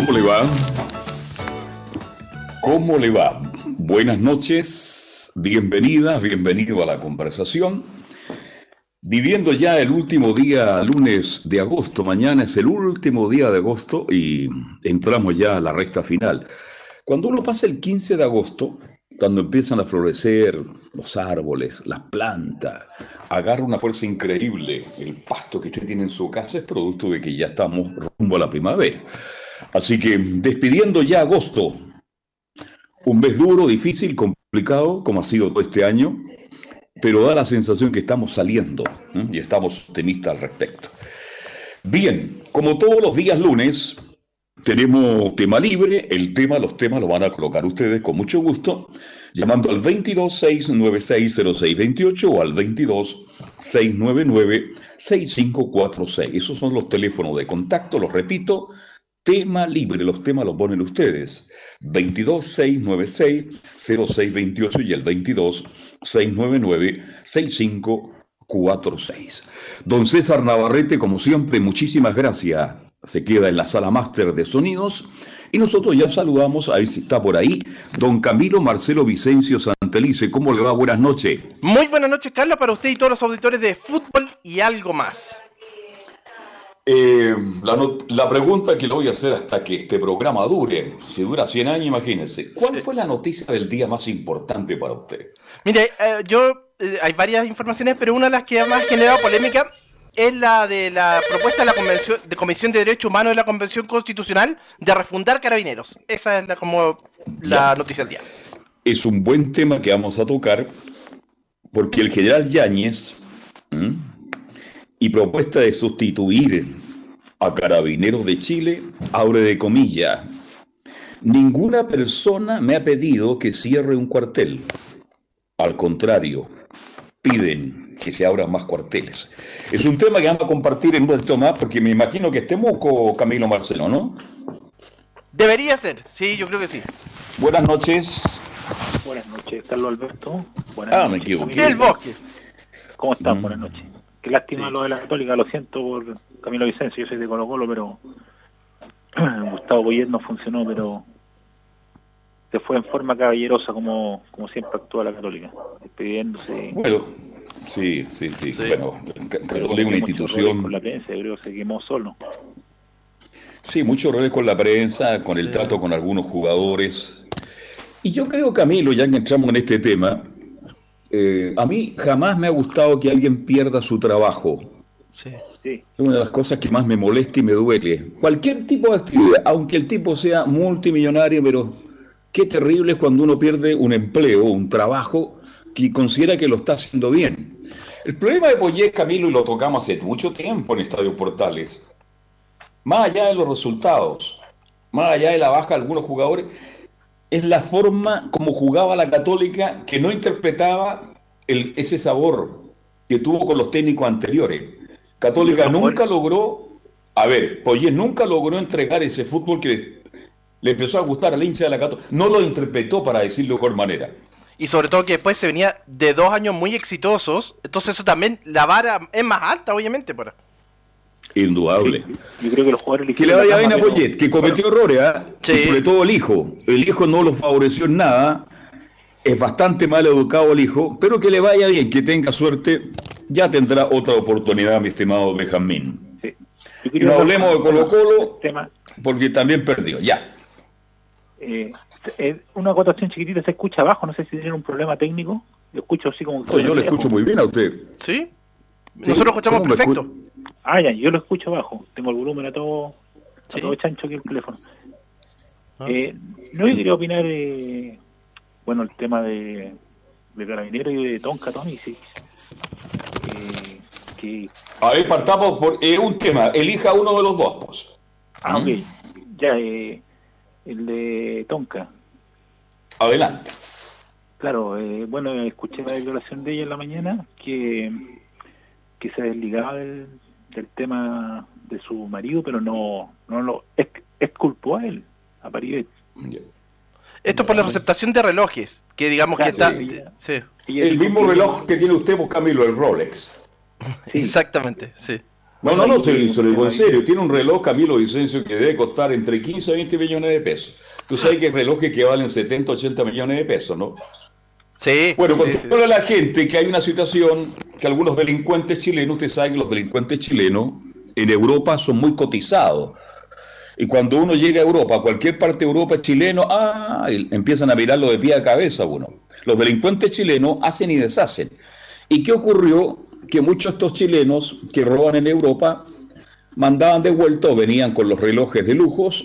¿Cómo le va? ¿Cómo le va? Buenas noches, bienvenidas, bienvenido a la conversación. Viviendo ya el último día, lunes de agosto, mañana es el último día de agosto y entramos ya a la recta final. Cuando uno pasa el 15 de agosto, cuando empiezan a florecer los árboles, las plantas, agarra una fuerza increíble. El pasto que usted tiene en su casa es producto de que ya estamos rumbo a la primavera. Así que despidiendo ya agosto, un mes duro, difícil, complicado, como ha sido todo este año, pero da la sensación que estamos saliendo ¿eh? y estamos optimistas al respecto. Bien, como todos los días lunes, tenemos tema libre, el tema, los temas lo van a colocar ustedes con mucho gusto, llamando al 22-696-0628 o al 22-699-6546. Esos son los teléfonos de contacto, los repito, tema libre, los temas los ponen ustedes. 22-696-0628 y el 22-699-6546. Don César Navarrete, como siempre, muchísimas gracias. Se queda en la sala máster de sonidos. Y nosotros ya saludamos, a ver si está por ahí, don Camilo Marcelo Vicencio Santelice. ¿Cómo le va? Buenas noches. Muy buenas noches, Carlos, para usted y todos los auditores de fútbol y algo más. Eh, la, pregunta que le voy a hacer hasta que este programa dure, si dura 100 años, imagínense, ¿cuál Sí. fue la noticia del día más importante para usted? Mire, eh, yo eh, hay varias informaciones, pero una de las que más generado polémica es la de la propuesta de la convención de Comisión de Derechos Humanos de la Convención Constitucional de refundar carabineros. Esa es la, como la Ya. noticia del día. Es un buen tema que vamos a tocar porque el general Yáñez. Y propuesta de sustituir a carabineros de Chile, abre de comilla, ninguna persona me ha pedido que cierre un cuartel. Al contrario, piden que se abran más cuarteles. Es un tema que vamos a compartir en un momento más porque me imagino que estemos con Camilo Marcelo, ¿no? Debería ser, sí, yo creo que sí. Buenas noches. Buenas noches, Carlos Alberto. Buenas Ah, me equivoqué. ¿Qué es el bosque? ¿Cómo están? Mm. Buenas noches. Qué lástima Sí. lo de la Católica, lo siento por Camilo Vicencio, yo soy de Colo Colo, pero Gustavo Boyet no funcionó, pero se fue en forma caballerosa como, como siempre actúa la Católica, despidiéndose. Bueno, sí, sí, sí. Sí. Bueno, Católica es una institución. Con la prensa, yo creo que se quemó solo. Sí, muchos errores con la prensa, con el Sí. trato con algunos jugadores. Y yo creo, Camilo, ya que entramos en este tema, eh, a mí jamás me ha gustado que alguien pierda su trabajo. Sí. Sí, Es una de las cosas que más me molesta y me duele. Cualquier tipo de actividad, aunque el tipo sea multimillonario, pero qué terrible es cuando uno pierde un empleo, un trabajo que considera que lo está haciendo bien. El problema de Poyet, Camilo, y lo tocamos hace mucho tiempo en Estadio Portales, más allá de los resultados, más allá de la baja de algunos jugadores, es la forma como jugaba la Católica que no interpretaba el- ese sabor que tuvo con los técnicos anteriores. Católica nunca logró, a ver, Poyet nunca logró entregar ese fútbol que le, le empezó a gustar al hincha de la Católica. No lo interpretó, para decirlo de mejor manera. Y sobre todo que después se venía de dos años muy exitosos, entonces eso también, la vara es más alta, obviamente. Pero... Indudable. yo creo que los jugadores Que le vaya bien a Poyet, que cometió errores, ¿ah? Sí. y sobre todo el hijo. El hijo no lo favoreció en nada, es bastante mal educado el hijo, pero que le vaya bien, que tenga suerte, ya tendrá otra oportunidad, mi estimado Benjamín. Sí. Y no hablemos de con- Colo Colo, el tema, porque también perdió, ya. eh, eh, una acotación chiquitita se escucha abajo, no sé si tienen un problema técnico. Yo escucho así como... No, yo le escucho muy bien a usted. ¿Sí? Nosotros escuchamos ¿Cómo me perfecto. escu- Ah, ya, yo lo escucho abajo. Tengo el volumen a todo, a Sí. todo chancho aquí el teléfono. Ah. Eh, no, yo quería opinar, eh, bueno, el tema de, de Carabinero y de Tonka Tony, sí. Eh, que... A ver, partamos por eh, un tema. Elija uno de los dos, pues. Ah, ok. Ya, eh, el de Tonka. Adelante. Claro, eh, bueno, escuché la declaración de ella en la mañana que, que se desligaba del, del tema de su marido, pero no, no lo exculpó a él, a Paribet. Esto por la receptación de relojes, que digamos que está... Sí. El mismo reloj que tiene usted, pues Camilo, el Rolex. Exactamente, sí. No, no, no, se, lo digo en serio. Tiene un reloj, Camilo Vicencio, que debe costar entre 15 y 20 millones de pesos. Tú sabes que hay relojes que valen 70, 80 millones de pesos, ¿no? Sí. Bueno, sí, sí. a la gente que hay una situación que algunos delincuentes chilenos, usted sabe que los delincuentes chilenos en Europa son muy cotizados. Y cuando uno llega a Europa, a cualquier parte de Europa chileno, ah, empiezan a mirarlo de pie a cabeza uno. Los delincuentes chilenos hacen y deshacen. ¿Y qué ocurrió? Que muchos de estos chilenos que roban en Europa mandaban de vuelta o venían con los relojes de lujos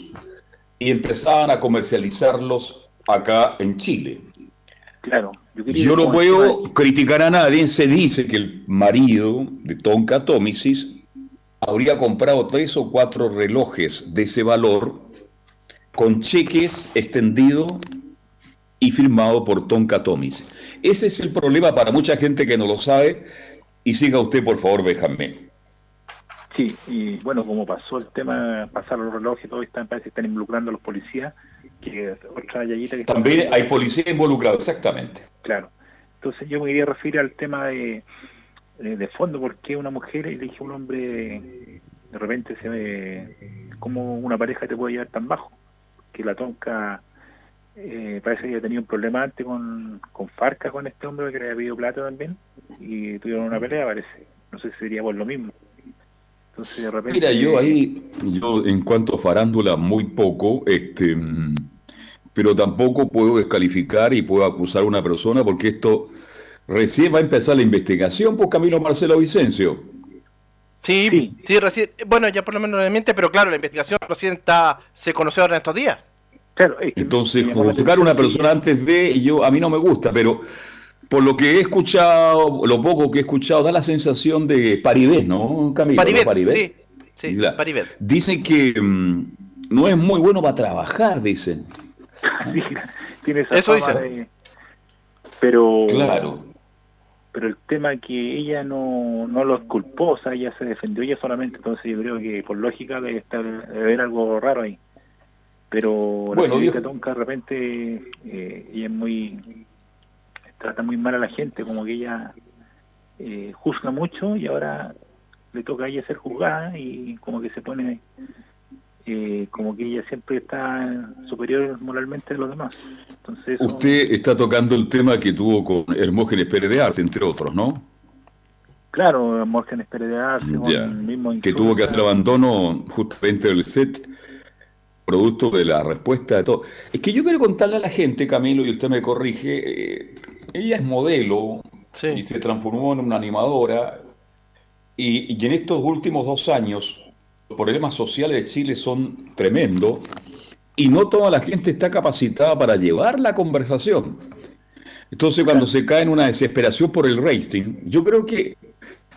y empezaban a comercializarlos acá en Chile. Claro. Yo, no puedo criticar a nadie. Se dice que el marido de Tonka Tomisis habría comprado tres o cuatro relojes de ese valor con cheques extendidos y firmado por Tonka Tomis. Ese es el problema para mucha gente que no lo sabe. Y siga usted, por favor, Benjamín. Sí, y bueno, como pasó el tema, pasar los relojes, todo están, parece que están involucrando a los policías. Que otra que También hay policías involucrados, exactamente. Claro. Entonces yo me quería referir al tema de, de, fondo, porque una mujer elige a un hombre, de repente se ve como una pareja te puede llevar tan bajo, que la tonca eh, parece que había tenido un problema antes con, con Farca, con este hombre que le había pedido plata también, y tuvieron una pelea, parece. No sé si sería por lo mismo. Entonces, de repente... Mira, yo ahí, yo en cuanto a farándula, muy poco, este pero tampoco puedo descalificar y puedo acusar a una persona porque esto recién va a empezar la investigación por Camilo Marcelo Vicencio. Sí, sí, recién, bueno, ya por lo menos mente, pero claro, la investigación recién está, se conoció ahora en estos días. Claro, Entonces, juzgar a una persona antes de, yo a mí no me gusta, pero por lo que he escuchado, lo poco que he escuchado, da la sensación de Paribet, ¿no, Camilo? Paribet, sí, sí Paribet. Dicen que mm, no es muy bueno para trabajar, dicen. Tiene esa Eso dice. Pero, claro. pero el tema que ella no, no lo culpó, o sea, ella se defendió ella solamente, entonces yo creo que por lógica debe, estar, debe haber algo raro ahí. Pero bueno, la Tonka de repente eh, ella es muy trata muy mal a la gente, como que ella eh, juzga mucho y ahora le toca a ella ser juzgada y como que se pone eh, como que ella siempre está superior moralmente a los demás. Entonces, Usted está tocando el tema que tuvo con Hermógenes Pérez de Arce, entre otros, ¿no? Claro, Hermógenes Pérez de Arce, mismo que tuvo que hacer abandono justamente del set, producto de la respuesta de todo. Es que yo quiero contarle a la gente, Camilo, y usted me corrige, eh, ella es modelo y se transformó en una animadora, y, y en estos últimos dos años los problemas sociales de Chile son tremendos y no toda la gente está capacitada para llevar la conversación. Entonces, cuando se cae en una desesperación por el rating, yo creo que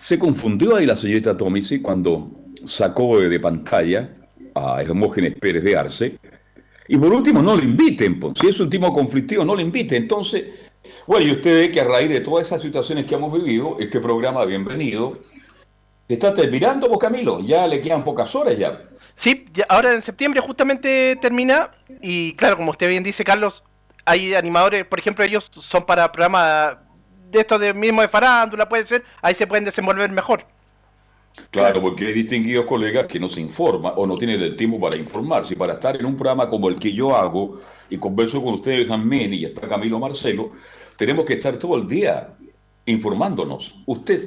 se confundió ahí la señorita Tomisi cuando sacó de pantalla a Hermógenes Pérez de Arce. Y por último, no lo inviten. Pues. Si es un tipo conflictivo, no lo inviten. Entonces, bueno, y usted ve que a raíz de todas esas situaciones que hemos vivido, este programa, bienvenido, se está terminando, vos Camilo, ya le quedan pocas horas ya. Sí, ahora en septiembre justamente termina y claro, como usted bien dice, Carlos, hay animadores, por ejemplo, ellos son para programas de estos de mismo de farándula, puede ser, ahí se pueden desenvolver mejor. Claro, porque hay distinguidos colegas que no se informan o no tienen el tiempo para informarse. Y para estar en un programa como el que yo hago y converso con ustedes, Jamén, y está Camilo Marcelo, tenemos que estar todo el día informándonos. Usted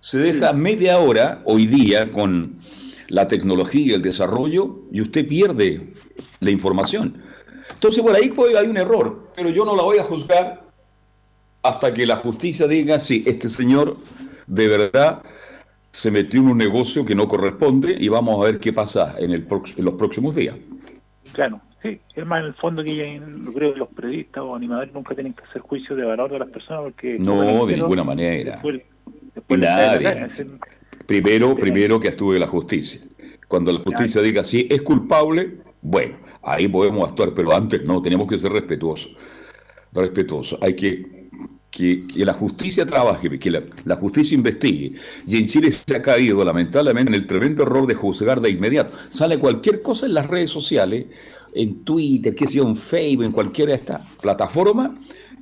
se deja media hora hoy día con la tecnología y el desarrollo y usted pierde la información. Entonces, por ahí hay un error, pero yo no la voy a juzgar hasta que la justicia diga si este señor de verdad se metió en un negocio que no corresponde y vamos a ver qué pasa en, el en los próximos días. Claro, sí. Es más, en el fondo que yo creo que los periodistas o animadores nunca tienen que hacer juicio de valor de las personas porque... No, de ninguna manera. Nadie. Primero, primero que actúe la justicia. Cuando la justicia diga sí, es culpable, bueno, ahí podemos actuar, pero antes no, tenemos que ser respetuosos. Respetuosos. Hay que que, la justicia trabaje, que la, justicia investigue. Y en Chile se ha caído, lamentablemente, en el tremendo error de juzgar de inmediato. Sale cualquier cosa en las redes sociales, en Twitter, qué sé yo, en Facebook, en cualquiera de estas plataformas,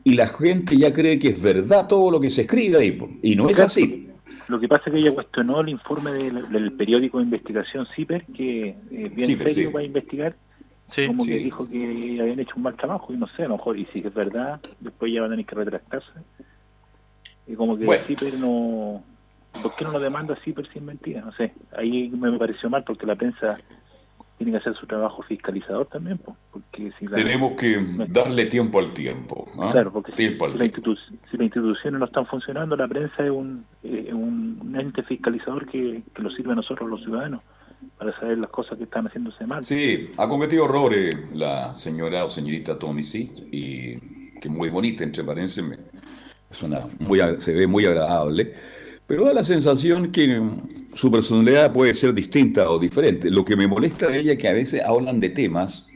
y la gente ya cree que es verdad todo lo que se escribe ahí. Y no es así. Lo que pasa es que ella cuestionó el informe del, periódico de investigación CIPER, que eh, bien serio para investigar, como que dijo que habían hecho un mal trabajo y no sé, a lo mejor, y si es verdad, después ya van a tener que retractarse. Y como que bueno. CIPER no... ¿Por qué no lo demanda CIPER sin mentira? No sé, ahí me pareció mal porque la prensa tiene que hacer su trabajo fiscalizador también, porque si tenemos que darle tiempo al tiempo. ¿ah? Claro, porque si, las instituciones no están funcionando, la prensa es un, un ente fiscalizador que, que nos sirve a nosotros los ciudadanos para saber las cosas que están haciéndose mal. Sí, ha cometido errores la señora o señorita sí, y que muy bonita, entre paréntesis, es una, muy, se ve muy agradable, pero da la sensación que su personalidad puede ser distinta o diferente. Lo que me molesta de ella es que a veces hablan de temas.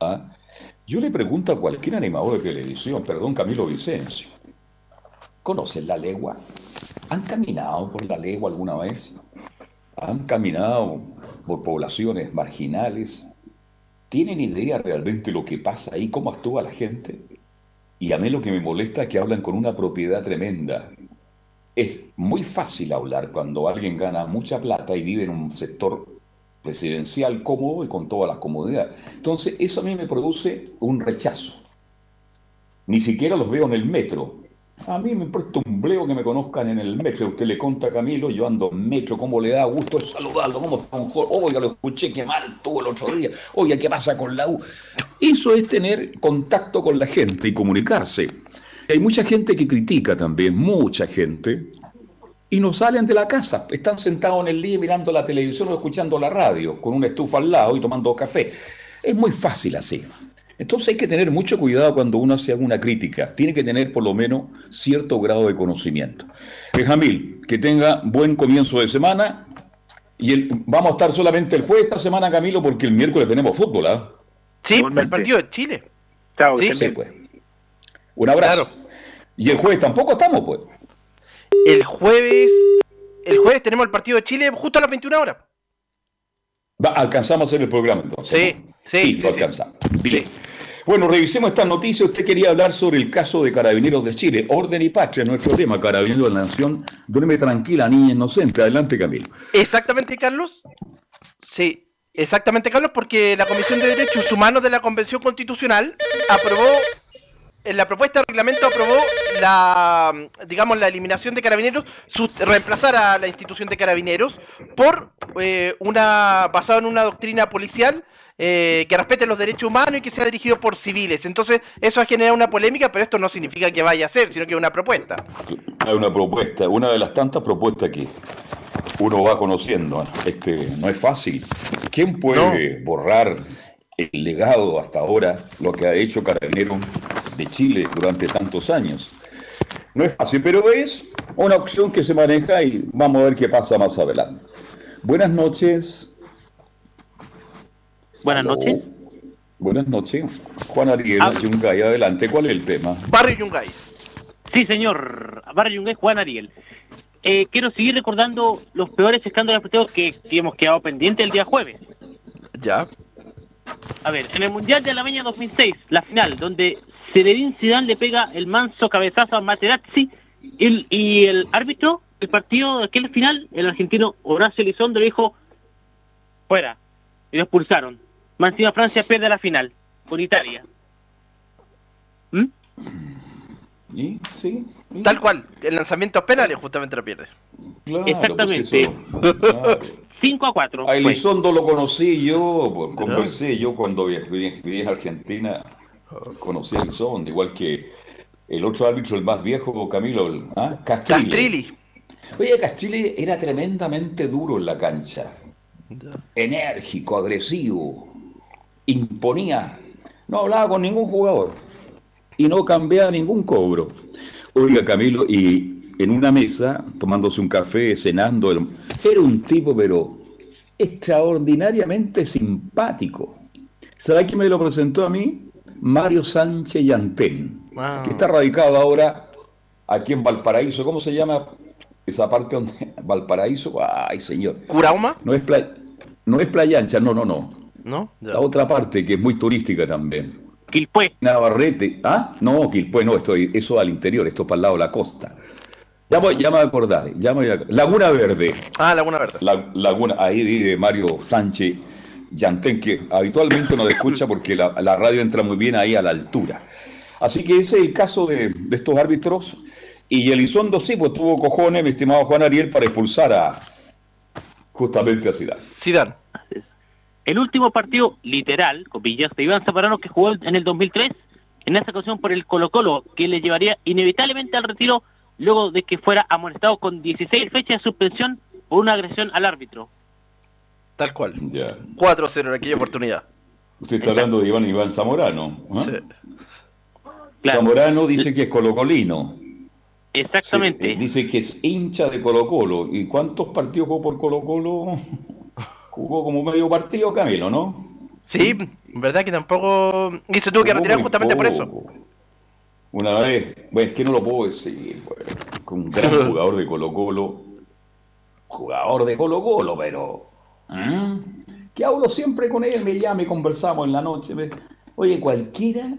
¿ah? Yo le pregunto a cualquier animador de televisión, perdón, Camilo Vicencio, ¿conocen la legua? ¿Han caminado por la legua alguna vez? Han caminado por poblaciones marginales, tienen idea realmente lo que pasa ahí, cómo actúa la gente. Y a mí lo que me molesta es que hablan con una propiedad tremenda. Es muy fácil hablar cuando alguien gana mucha plata y vive en un sector residencial cómodo y con todas las comodidades. Entonces, eso a mí me produce un rechazo. Ni siquiera los veo en el metro. A mí me importa un bleo que me conozcan en el metro. Usted le conta a Camilo, yo ando metro, cómo le da gusto saludarlo, cómo está un Oiga, lo escuché, qué mal tuvo el otro día. Oiga, ¿qué pasa con la U? Eso es tener contacto con la gente y comunicarse. Hay mucha gente que critica también, mucha gente, y no salen de la casa. Están sentados en el día mirando la televisión o escuchando la radio, con una estufa al lado y tomando café. Es muy fácil así. Entonces hay que tener mucho cuidado cuando uno hace alguna crítica. Tiene que tener por lo menos cierto grado de conocimiento. Benjamín, que tenga buen comienzo de semana. Y el, vamos a estar solamente el jueves esta semana, Camilo, porque el miércoles tenemos fútbol. ¿ah? Sí, el partido de Chile. Chao, sí, pues. Un abrazo. Y el jueves tampoco estamos, pues. El jueves. El jueves tenemos el partido de Chile justo a las 21 horas. alcanzamos a hacer el programa entonces. Sí, sí, sí, lo alcanzamos. Bien. Bueno, revisemos esta noticia. Usted quería hablar sobre el caso de Carabineros de Chile. Orden y patria, nuestro tema. Carabineros de la Nación. Duerme tranquila, niña inocente. Adelante, Camilo. Exactamente, Carlos. Sí, exactamente, Carlos, porque la Comisión de Derechos Humanos de la Convención Constitucional aprobó en la propuesta de reglamento aprobó la, digamos, la eliminación de carabineros, reemplazar a la institución de carabineros por eh, una, basado en una doctrina policial eh, que respete los derechos humanos y que sea dirigido por civiles. Entonces, eso ha generado una polémica, pero esto no significa que vaya a ser, sino que es una propuesta. Hay una propuesta, una de las tantas propuestas que uno va conociendo. Este, no es fácil. ¿Quién puede borrar el legado hasta ahora, lo que ha hecho Carabineros de Chile durante tantos años? No es fácil, pero es una opción que se maneja y vamos a ver qué pasa más adelante. Buenas noches, Buenas noches. Buenas noches. Juan Ariel, ah. Yungay, adelante. ¿Cuál es el tema? Barrio Yungay. Sí, señor. Barrio Yungay, Juan Ariel. Eh, quiero seguir recordando los peores escándalos deportivos que, hemos quedado pendientes el día jueves. Ya. A ver, en el Mundial de Alemania 2006, la final, donde Zinedine Zidane le pega el manso cabezazo a Materazzi y, y el árbitro, el partido de aquel final, el argentino Horacio Elizondo le dijo, fuera, y lo expulsaron. Más Francia pierde la final con Italia. ¿Mm? Sí, Tal cual, el lanzamiento penales justamente lo pierde. Exactamente. 5 a 4. A Elizondo lo conocí yo, pues, conversé yo cuando viví a Argentina, conocí a Elizondo, igual que el otro árbitro, el más viejo, Camilo, ¿ah? Castrilli. Castrilli. Oye, Castrilli era tremendamente duro en la cancha. Enérgico, agresivo imponía, no hablaba con ningún jugador y no cambiaba ningún cobro. Oiga, Camilo, y en una mesa, tomándose un café, cenando. Era un tipo, pero extraordinariamente simpático. ¿Sabe quién me lo presentó a mí? Mario Sánchez Yantén, que está radicado ahora aquí en Valparaíso. ¿Cómo se llama esa parte donde Valparaíso? Ay, señor. ¿Curauma? No es, no es Playa Ancha, no, no, no. ¿No? La otra parte que es muy turística también. Quilpué. Navarrete. ¿Ah? No, Quilpué no, estoy, eso al interior, esto para el lado de la costa. Ya, voy, ya me voy a acordar, ya me voy a... Laguna Verde. Ah, Laguna Verde. La, Laguna, ahí vive Mario Sánchez Yantén, que habitualmente nos escucha porque la, radio entra muy bien ahí a la altura. Así que ese es el caso de, estos árbitros. Y Elizondo sí, pues tuvo cojones, mi estimado Juan Ariel, para expulsar a justamente a Zidane. Zidane. El último partido literal, con Villas de Iván Zaparano, que jugó en el 2003, en esa ocasión por el Colo Colo, que le llevaría inevitablemente al retiro luego de que fuera amonestado con 16 fechas de suspensión por una agresión al árbitro. Tal cual. 4-0 en aquella oportunidad. Usted está hablando de Iván Iván Zamorano. ¿ah? Zamorano dice que es colocolino. Exactamente. Eh, dice que es hincha de Colo Colo. ¿Y cuántos partidos jugó por Colo Colo? Jugó como medio partido Camilo, ¿no? Sí, verdad que tampoco... Y se tuvo que retirar justamente por eso. Una vez, bueno, es que no lo puedo decir, con un gran jugador de Colo Colo, jugador de Colo Colo, pero ¿Ah? Que hablo siempre con él, me llama y conversamos en la noche. Oye, cualquiera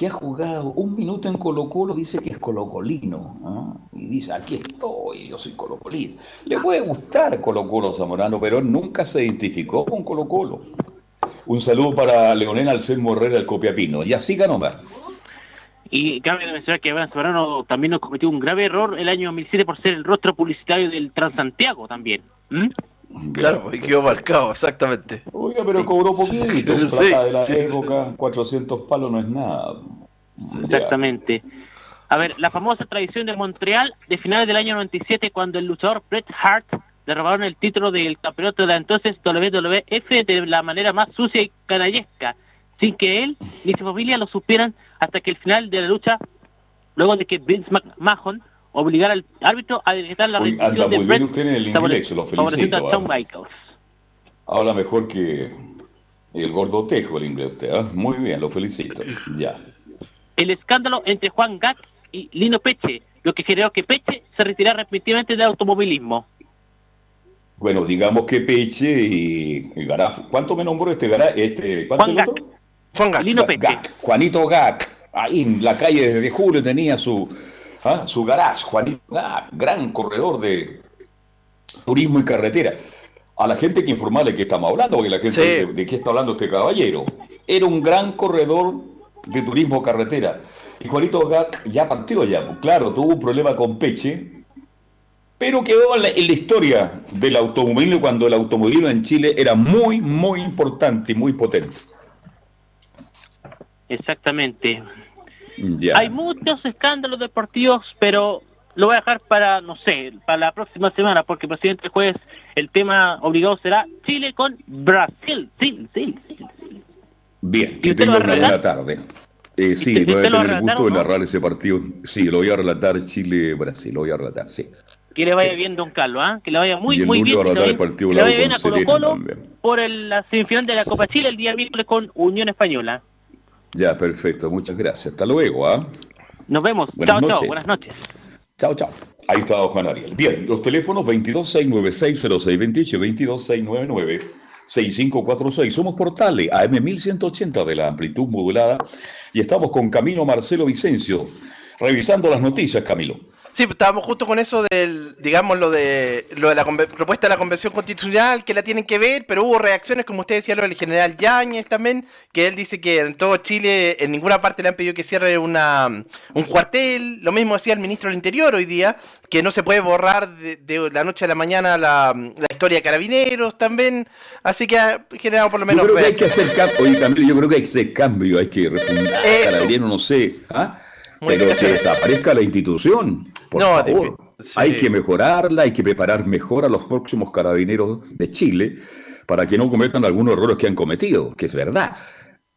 que ha jugado un minuto en Colo Colo dice que es colocolino. ¿ah? Y dice, aquí estoy, yo soy colocolino. Le puede gustar Colo Colo Zamorano, pero nunca se identificó con Colo Colo. Un saludo para Leonel Alcén Morrera, el Copiapino. Y así ganó más. Y cabe mencionar que Iván Zamorano también nos cometió un grave error el año 2007 por ser el rostro publicitario del Transantiago también. Claro, y quedó marcado, exactamente. Oiga, pero cobró poquito, plata de la época, 400 palos no es nada. Exactamente. A ver, la famosa tradición de Montreal de finales del año 97, cuando el luchador Bret Hart le robaron el título del campeonato de la entonces WWF de la manera más sucia y canallesca, sin que él ni su familia lo supieran hasta que el final de la lucha, luego de que Vince McMahon obligar al árbitro a directar la rendición de muy bien usted en el inglés, lo felicito. Habla mejor que el gordo tejo el inglés usted, ¿eh? Muy bien, lo felicito. Ya. El escándalo entre Juan Gatt y Lino Peche, lo que generó que Peche se retirara respectivamente del automovilismo. Bueno, digamos que Peche y, Garaf, ¿cuánto me nombró este Garaf? Este, ¿cuánto Juan Gatt. Juan. Lino Peche. Juanito Gatt. Ahí en la calle desde julio tenía su ¿Ah? su garage, Juanito, ah, gran corredor de turismo y carretera. A la gente que informarle que estamos hablando, porque la gente dice, ¿de qué está hablando este caballero? Era un gran corredor de turismo carretera. Y Juanito Gac ya partió ya, claro, tuvo un problema con Peche, pero quedó en la, en la historia del automovilismo cuando el automovilismo en Chile era muy, muy importante y muy potente. Exactamente. Hay muchos escándalos deportivos, pero lo voy a dejar para, no sé, para la próxima semana, porque el presidente jueves el tema obligado será Chile con Brasil. Sí, sí, sí. Bien, que tenga una buena tarde. Eh, sí, voy a tener el gusto de narrar ese partido. Sí, lo voy a relatar Chile-Brasil, lo voy a relatar, sí. Que le vaya bien, don Carlos, ¿ah? que le vaya muy, muy bien. que le vaya bien a Colo Colo por la semifinal de la Copa Chile el día miércoles con Unión Española. Ya, perfecto. Muchas gracias. Hasta luego. ¿ah? Nos vemos. chao, chao. Buenas noches. Chao, chao. Ahí está Juan Ariel. Bien, los teléfonos 226960628 6546 Somos portales AM1180 de la amplitud modulada y estamos con Camilo Marcelo Vicencio revisando las noticias, Camilo. Sí, estábamos justo con eso del, digamos, lo de, lo de la propuesta de la Convención Constitucional, que la tienen que ver, pero hubo reacciones, como usted decía, lo del general Yáñez también, que él dice que en todo Chile, en ninguna parte le han pedido que cierre una, un cuartel, lo mismo decía el ministro del Interior hoy día, que no se puede borrar de, la noche a la mañana la, historia de carabineros también, así que ha generado por lo menos... Yo creo que hay que hacer cambio, yo creo que hay que hacer cambio, hay que refundar eh, carabineros, no sé, ¿ah? Pero que desaparezca la institución, por favor. Hay que mejorarla, hay que preparar mejor a los próximos carabineros de Chile para que no cometan algunos errores que han cometido, que es verdad.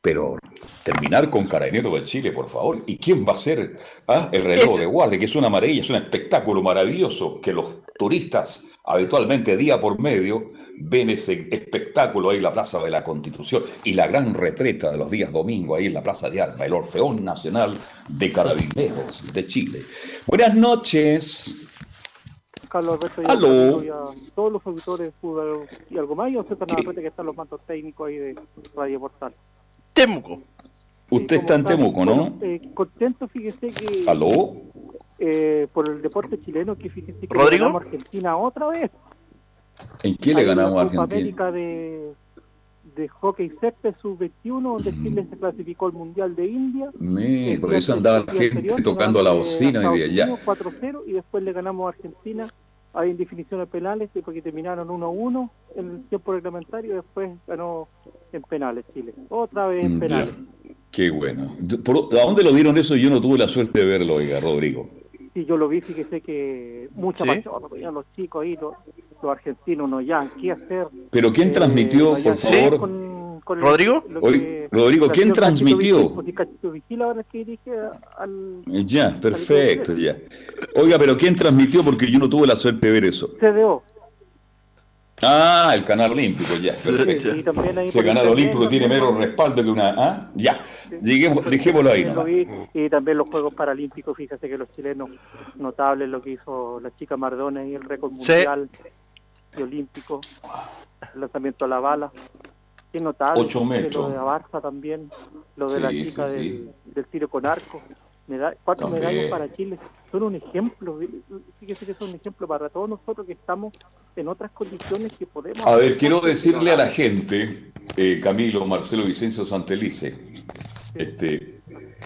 pero terminar con Carabinero de Chile, por favor. ¿Y quién va a ser ah, el reloj de guardia? Que es una maravilla, es un espectáculo maravilloso que los turistas habitualmente día por medio ven ese espectáculo ahí en la Plaza de la Constitución y la gran retreta de los días domingos ahí en la Plaza de Armas, el Orfeón Nacional de Carabineros de Chile. Buenas noches. Carlos Alberto y Aló. Y a todos los auditores de fútbol y algo más, y a que están los mandos técnicos ahí de Radio Portal. Temuco. Usted está en Temuco, ¿no? bueno, eh, contento, fíjese que ¿Aló? Eh, por el deporte chileno, que fíjese que ¿Rodrigo? le ganamos a Argentina otra vez. ¿En qué le la ganamos a Argentina? América de, de hockey césped sub-21, donde Mm. Chile se clasificó al Mundial de India. Me, por eso andaba la gente anterior tocando la ganamos, eh, bocina a hoy día. Ya. Unidos 4-0 y después le ganamos a Argentina ahí en definiciones penales y porque terminaron 1-1 en el tiempo reglamentario y después ganó en penales Chile. Otra vez en penales. ya. Qué bueno. ¿Por- ¿A dónde lo dieron eso? Yo no tuve la suerte de verlo, oiga, Rodrigo. Y yo lo vi, fíjese que mucha Sí. pasión, veían los chicos ahí, los, los argentinos, no ya, ¿qué hacer? Pero ¿quién Eh, transmitió, por favor? con- con el- ¿Rodrigo? lo que- Rodrigo, ¿quién transmitió? Pues, Ya, perfecto, ya. Oiga, pero ¿quién transmitió? Porque yo no tuve la suerte de ver eso. CDO. Ah, el Canal Olímpico, ya, perfecto. Ese Canal Olímpico tiene vi. respaldo que una... ¿Ah? Ya, Lleguemos, dejémoslo ahí nomás. Y también los Juegos Paralímpicos, fíjate que los chilenos, notables lo que hizo la chica Mardona y el récord Sí. mundial y olímpico, el lanzamiento a la bala. Qué notable. Ocho metros. Lo de Abarza también, lo de la Sí, chica sí, del, sí. del tiro con arco. Meda- cuatro También. medallas para Chile. Son un ejemplo, fíjese que son un ejemplo para todos nosotros que estamos en otras condiciones que podemos... A ver, quiero decirle a la gente, eh, Camilo, Marcelo Vicencio Santelice, este,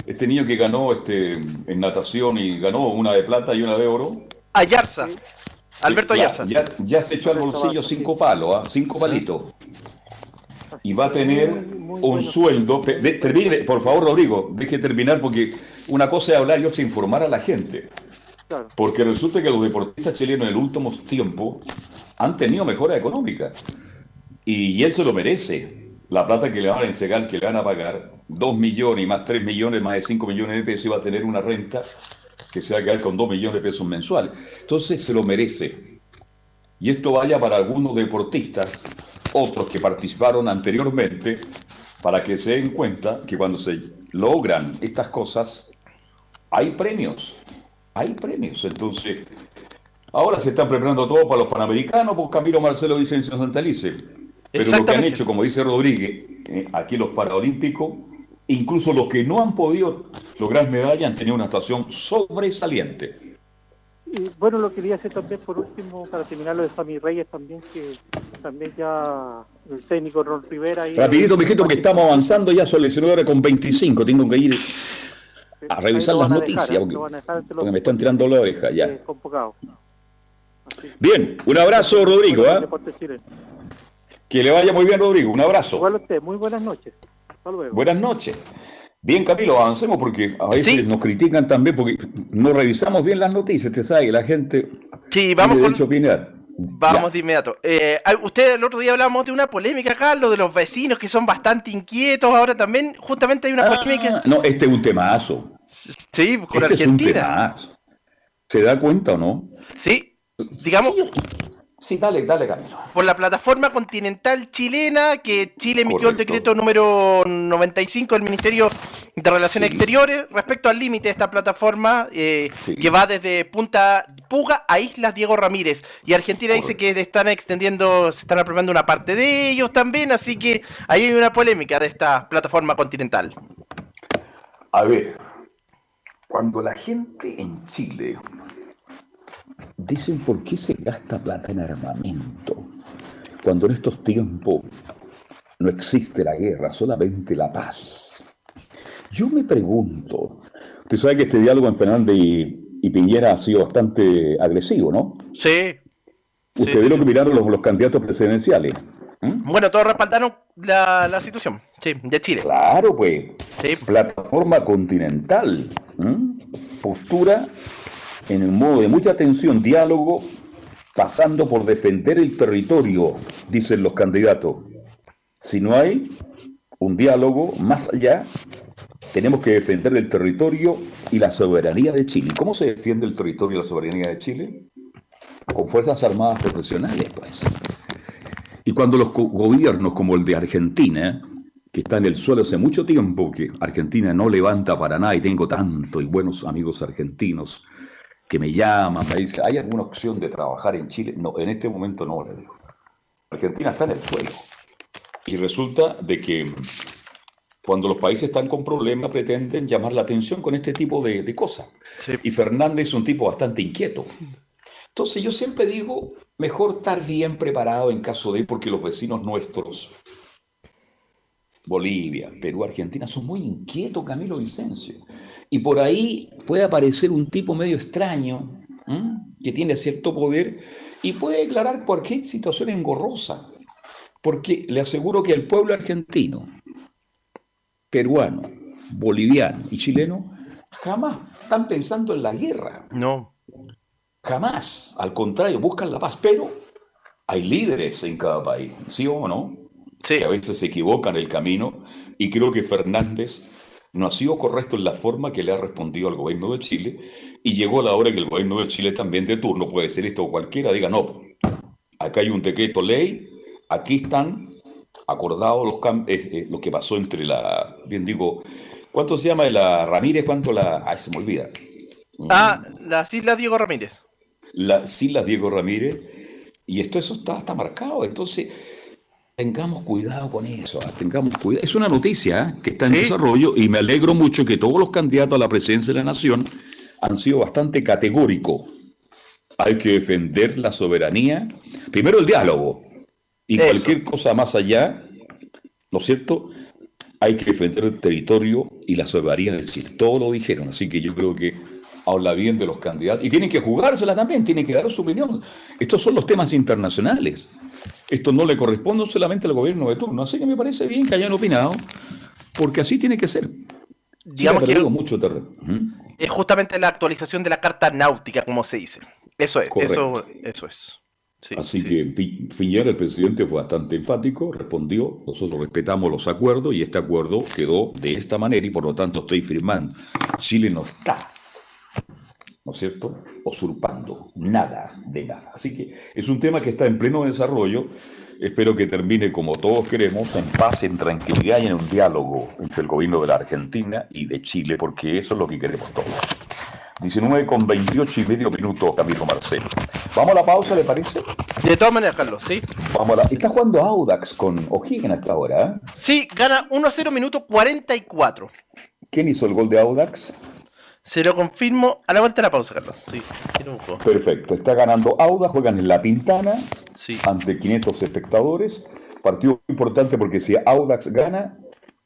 este niño que ganó este, en natación y ganó una de plata y una de oro, Ayarza. Alberto ya, Ayarza. ya, ya se echó al Alberto bolsillo cinco sí. palos, ¿ah? cinco palitos. Y va a tener Muy, muy un bueno. sueldo. De- termine, por favor, Rodrigo, deje terminar porque una cosa es hablar y otra es informar a la gente. Claro. Porque resulta que los deportistas chilenos en el último tiempo han tenido mejoras económicas. Y él se lo merece. La plata que le van a entregar, que le van a pagar, 2 millones y más 3 millones, más de 5 millones de pesos, y va a tener una renta que se va a quedar con 2 millones de pesos mensuales. Entonces se lo merece. Y esto vaya para algunos deportistas, otros que participaron anteriormente, para que se den cuenta que cuando se logran estas cosas, hay premios. Hay premios. Entonces, ahora se están preparando todo para los panamericanos, pues Camilo Marcelo Vicencio Santalice. Pero lo que han hecho, como dice Rodríguez, eh, aquí los paraolímpicos, incluso los que no han podido lograr medalla han tenido una actuación sobresaliente. Y bueno, lo quería hacer también por último, para terminar lo de Sammy Reyes también, que también ya el técnico Ron Rivera... y- Rapidito, mijito, porque estamos avanzando ya, son las 19 horas con 25. Tengo que ir a revisar las a noticias, ¿eh? porque, dejar los porque me están tirando la oreja ya. eh. Bien, un abrazo, Rodrigo. El chileno. Que le vaya muy bien, Rodrigo. Un abrazo. Igual a usted, muy buenas noches. Hasta luego. Buenas noches. Bien, Camilo, avancemos porque a veces Sí. nos critican también porque no revisamos bien las noticias. Te sabe la gente Sí, vamos tiene con, opinar. Vamos Ya. de inmediato. Eh, usted el otro día hablamos de una polémica acá, lo de los vecinos que son bastante inquietos. Ahora también, justamente hay una Ah, polémica. no, este es un temazo. Sí, con Este es un Argentina. temazo. ¿Se da cuenta o no? Sí, digamos, Sí, dale, dale, Camilo. por la plataforma continental chilena, que Chile emitió el decreto número 95 del Ministerio de Relaciones Sí. Exteriores respecto al límite de esta plataforma, eh, Sí. que va desde Punta Puga a Islas Diego Ramírez. Y Argentina dice que están extendiendo, se están aprobando una parte de ellos también, así que ahí hay una polémica de esta plataforma continental. A ver, cuando la gente en Chile dicen por qué se gasta plata en armamento, cuando en estos tiempos no existe la guerra, solamente la paz. Yo me pregunto, usted sabe que este diálogo en Fernández y, y Piñera ha sido bastante agresivo, ¿no? Sí. Usted Sí, ve lo que miraron los, los candidatos presidenciales. ¿Mm? Bueno, todos respaldaron la, la situación, sí, de Chile. Claro, pues. Sí. plataforma continental, postura en el modo de mucha tensión, diálogo, pasando por defender el territorio, dicen los candidatos. Si no hay, un diálogo más allá. Tenemos que defender el territorio y la soberanía de Chile. ¿Cómo se defiende el territorio y la soberanía de Chile? Con fuerzas armadas profesionales, pues. Y cuando los gobiernos como el de Argentina, que está en el suelo hace mucho tiempo, que Argentina no levanta para nada y tengo tanto y buenos amigos argentinos que me llaman, me dicen, ¿hay alguna opción de trabajar en Chile? No, en este momento no, le digo. Argentina está en el suelo. Y resulta de que cuando los países están con problemas pretenden llamar la atención con este tipo de, cosas. Y Fernández es un tipo bastante inquieto. Entonces yo siempre digo, mejor estar bien preparado en caso de, porque los vecinos nuestros, Bolivia, Perú, Argentina, son muy inquietos, Camilo Vicencio. Y por ahí puede aparecer un tipo medio extraño, que tiene cierto poder y puede declarar cualquier situación engorrosa. Porque le aseguro que el pueblo argentino, peruano, boliviano y chileno jamás están pensando en la guerra. No. Jamás. Al contrario, buscan la paz. Pero hay líderes en cada país, ¿sí o no? Sí. Que a veces se equivocan el camino. Y creo que Fernández no ha sido correcto en la forma que le ha respondido al gobierno de Chile y llegó la hora que el gobierno de Chile también de turno, puede ser esto o cualquiera, diga no, acá hay un decreto ley, aquí están acordados los eh, eh, lo que pasó entre la, bien digo, ¿cuánto se llama la Ramírez? ¿Cuánto la, ay se me olvida? Ah, las Islas Diego Ramírez. Las Islas Diego Ramírez, y esto eso está, está marcado, entonces Tengamos cuidado con eso, ah, tengamos cuidado. Es una noticia ah, que está en desarrollo y me alegro mucho que todos los candidatos a la presidencia de la nación han sido bastante categóricos. Hay que defender la soberanía, primero el diálogo y cualquier cosa más allá, ¿no es cierto? Hay que defender el territorio y la soberanía del Chile. Todo lo dijeron, así que yo creo que habla bien de los candidatos y tienen que jugársela también, tienen que dar su opinión. Estos son los temas internacionales. Esto no le corresponde solamente al gobierno de turno. Así que me parece bien que hayan opinado, porque así tiene que ser. Digamos que mucho terreno. es justamente la actualización de la carta náutica, como se dice. Eso es, eso, eso es. Así que Piñera, el presidente, fue bastante enfático, respondió, nosotros respetamos los acuerdos y este acuerdo quedó de esta manera y por lo tanto estoy firmando. Chile no está ¿no es cierto?, usurpando nada de nada. Así que es un tema que está en pleno desarrollo. Espero que termine como todos queremos, en paz, en tranquilidad y en un diálogo entre el gobierno de la Argentina y de Chile, porque eso es lo que queremos todos. 19 con 28 y medio minutos, Camilo Marcelo. Vamos a la pausa, ¿le parece? De todas maneras, Carlos, sí. Vamos a la... Está jugando Audax con O'Higgins hasta ahora, ¿eh? Sí, gana 1-0 minuto 44. ¿Quién hizo el gol de Audax? Se lo confirmo a la vuelta de la pausa, Carlos. Sí, Perfecto. Está ganando Auda, juegan en La Pintana ante 500 espectadores. Partido importante porque si Audax gana,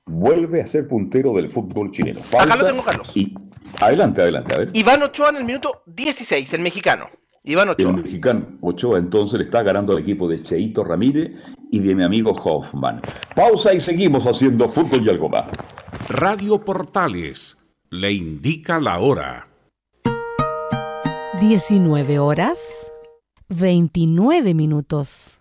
vuelve a ser puntero del fútbol chileno. Acá lo tengo, Carlos. Y... Adelante, adelante, a ver. Iván Ochoa en el minuto 16, el mexicano. Iván Ochoa. El mexicano Ochoa entonces le está ganando al equipo de Cheito Ramírez y de mi amigo Hoffman. Pausa y seguimos haciendo fútbol y algo más. Radio Portales le indica la hora. 19 horas 29 minutos.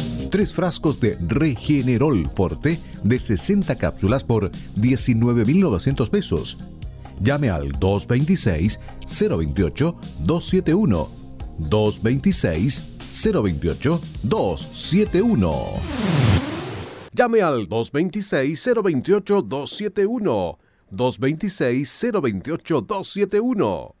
Tres frascos de Regenerol Forte de 60 cápsulas por 19.900 pesos. Llame al 226-028-271. 226-028-271. Llame al 226-028-271. 226-028-271.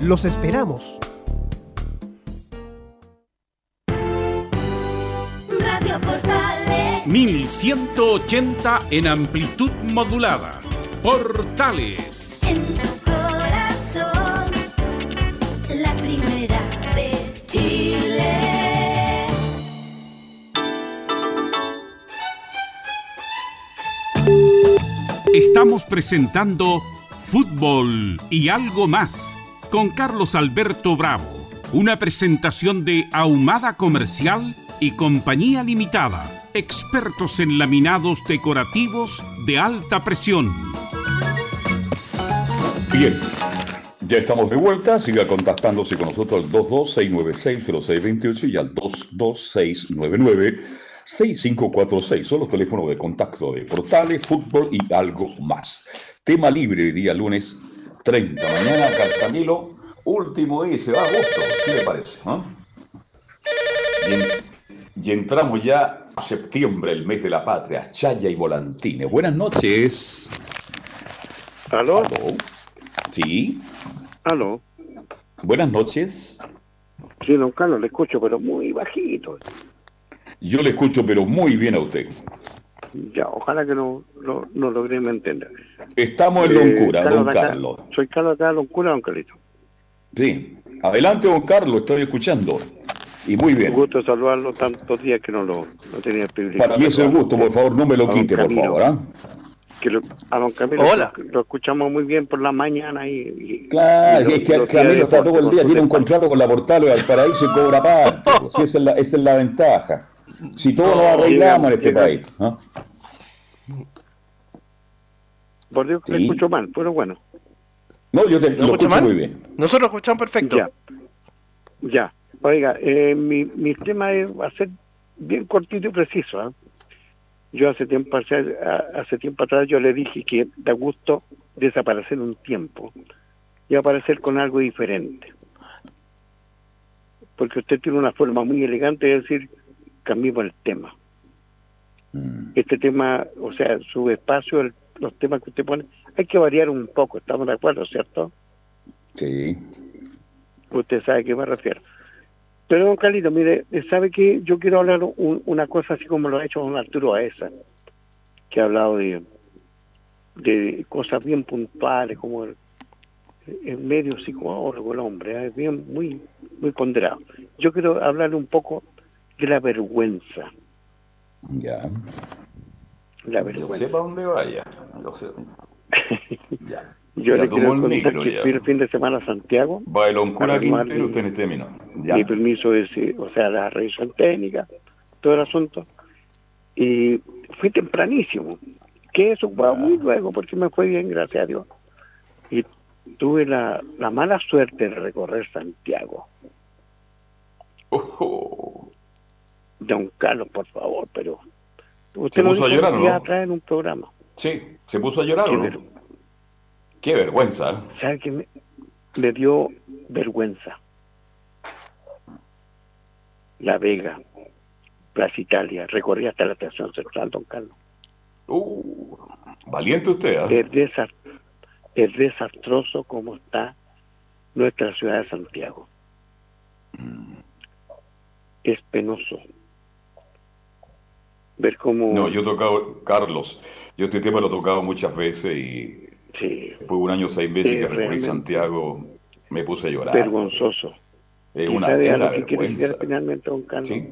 Los esperamos. Radio Portales. 1180 en amplitud modulada. Portales. En tu corazón. La primera de Chile. Estamos presentando Fútbol y algo más con Carlos Alberto Bravo. Una presentación de Ahumada Comercial y Compañía Limitada, expertos en laminados decorativos de alta presión. Bien, ya estamos de vuelta. Siga contactándose con nosotros al 226960628 y al 226996546. Son los teléfonos de contacto de Portales, Fútbol y algo más. Tema libre día lunes 30. Mañana, Camilo, último día, se va a agosto. ¿Qué le parece? Y, entramos ya a septiembre, el mes de la patria, Chaya y Volantines. Buenas noches. ¿Aló? Sí. ¿Aló? Buenas noches. Sí, don Carlos, le escucho, pero muy bajito. Yo le escucho, pero muy bien a usted. Ya, ojalá que no, no, no logremos entender. Estamos en Loncura, don Carlos. Soy Carlos acá de Loncura, don Carlito. Sí. Adelante, don Carlos, estoy escuchando. Y muy bien. Un gusto saludarlo tantos días que no lo no tenía el privilegio. Para mí es un gusto, por favor, no me lo quite, por favor. ¿ah? Que a don Camilo Hola. Lo, escuchamos muy bien por la mañana y... claro, es que Camilo está todo el día, tiene un contrato con la Portal del Paraíso y cobra parte. sí, esa, es la, esa es la ventaja. Si todos lo arreglamos en este país. ¿no? Por Dios que escucho mal, pero bueno. No, yo te lo escucho muy bien. Nosotros escuchamos perfecto. Ya. Ya. Oiga, eh, mi, mi tema va a ser bien cortito y preciso. ¿ah? Yo hace tiempo, hace tiempo atrás yo le dije que da gusto desaparecer un tiempo y aparecer con algo diferente. Porque usted tiene una forma muy elegante de decir, cambiemos el tema. Mm. Este tema, o sea, su espacio, los temas que usted pone, hay que variar un poco, estamos de acuerdo, ¿cierto? Sí. Usted sabe a qué me refiero. Pero, don Carlito, mire, ¿sabe que Yo quiero hablar una cosa así como lo ha hecho don Arturo Aesa, que ha hablado de, de cosas bien puntuales, como el, medio psicólogo, el hombre, ¿eh? es bien, muy, muy ponderado. Yo quiero hablarle un poco de la vergüenza. Ya. La vergüenza. No sé para dónde vaya. No sé. ya. Yo le quiero contar que fui el fin de semana a Santiago. Bailón Quintero, usted en término. Ya. Mi permiso es, o sea, la revisión técnica, todo el asunto. Y fui tempranísimo. Que eso fue muy luego porque me fue bien, gracias a Dios. Y tuve la, la mala suerte de recorrer Santiago. Oh. Don Carlos, por favor, pero usted se puso a llorar, ¿no? traer en un programa. Sí, se puso a llorar, Qué, Qué vergüenza. ¿Sabe que me, me dio vergüenza. La Vega, Plaza Italia, recorrí hasta la estación central, don Carlos. Uh, valiente usted, ¿eh? Es, desas- es desastroso como está nuestra ciudad de Santiago. Es penoso ver cómo... No, yo he tocado, Carlos, yo este tema lo he tocado muchas veces y después de un año, seis meses Sí, que recorrí. Santiago, me puse a llorar. vergonzoso. Es ¿Y una, lo que quiero vergüenza. llegar finalmente, don Carlos? Sí.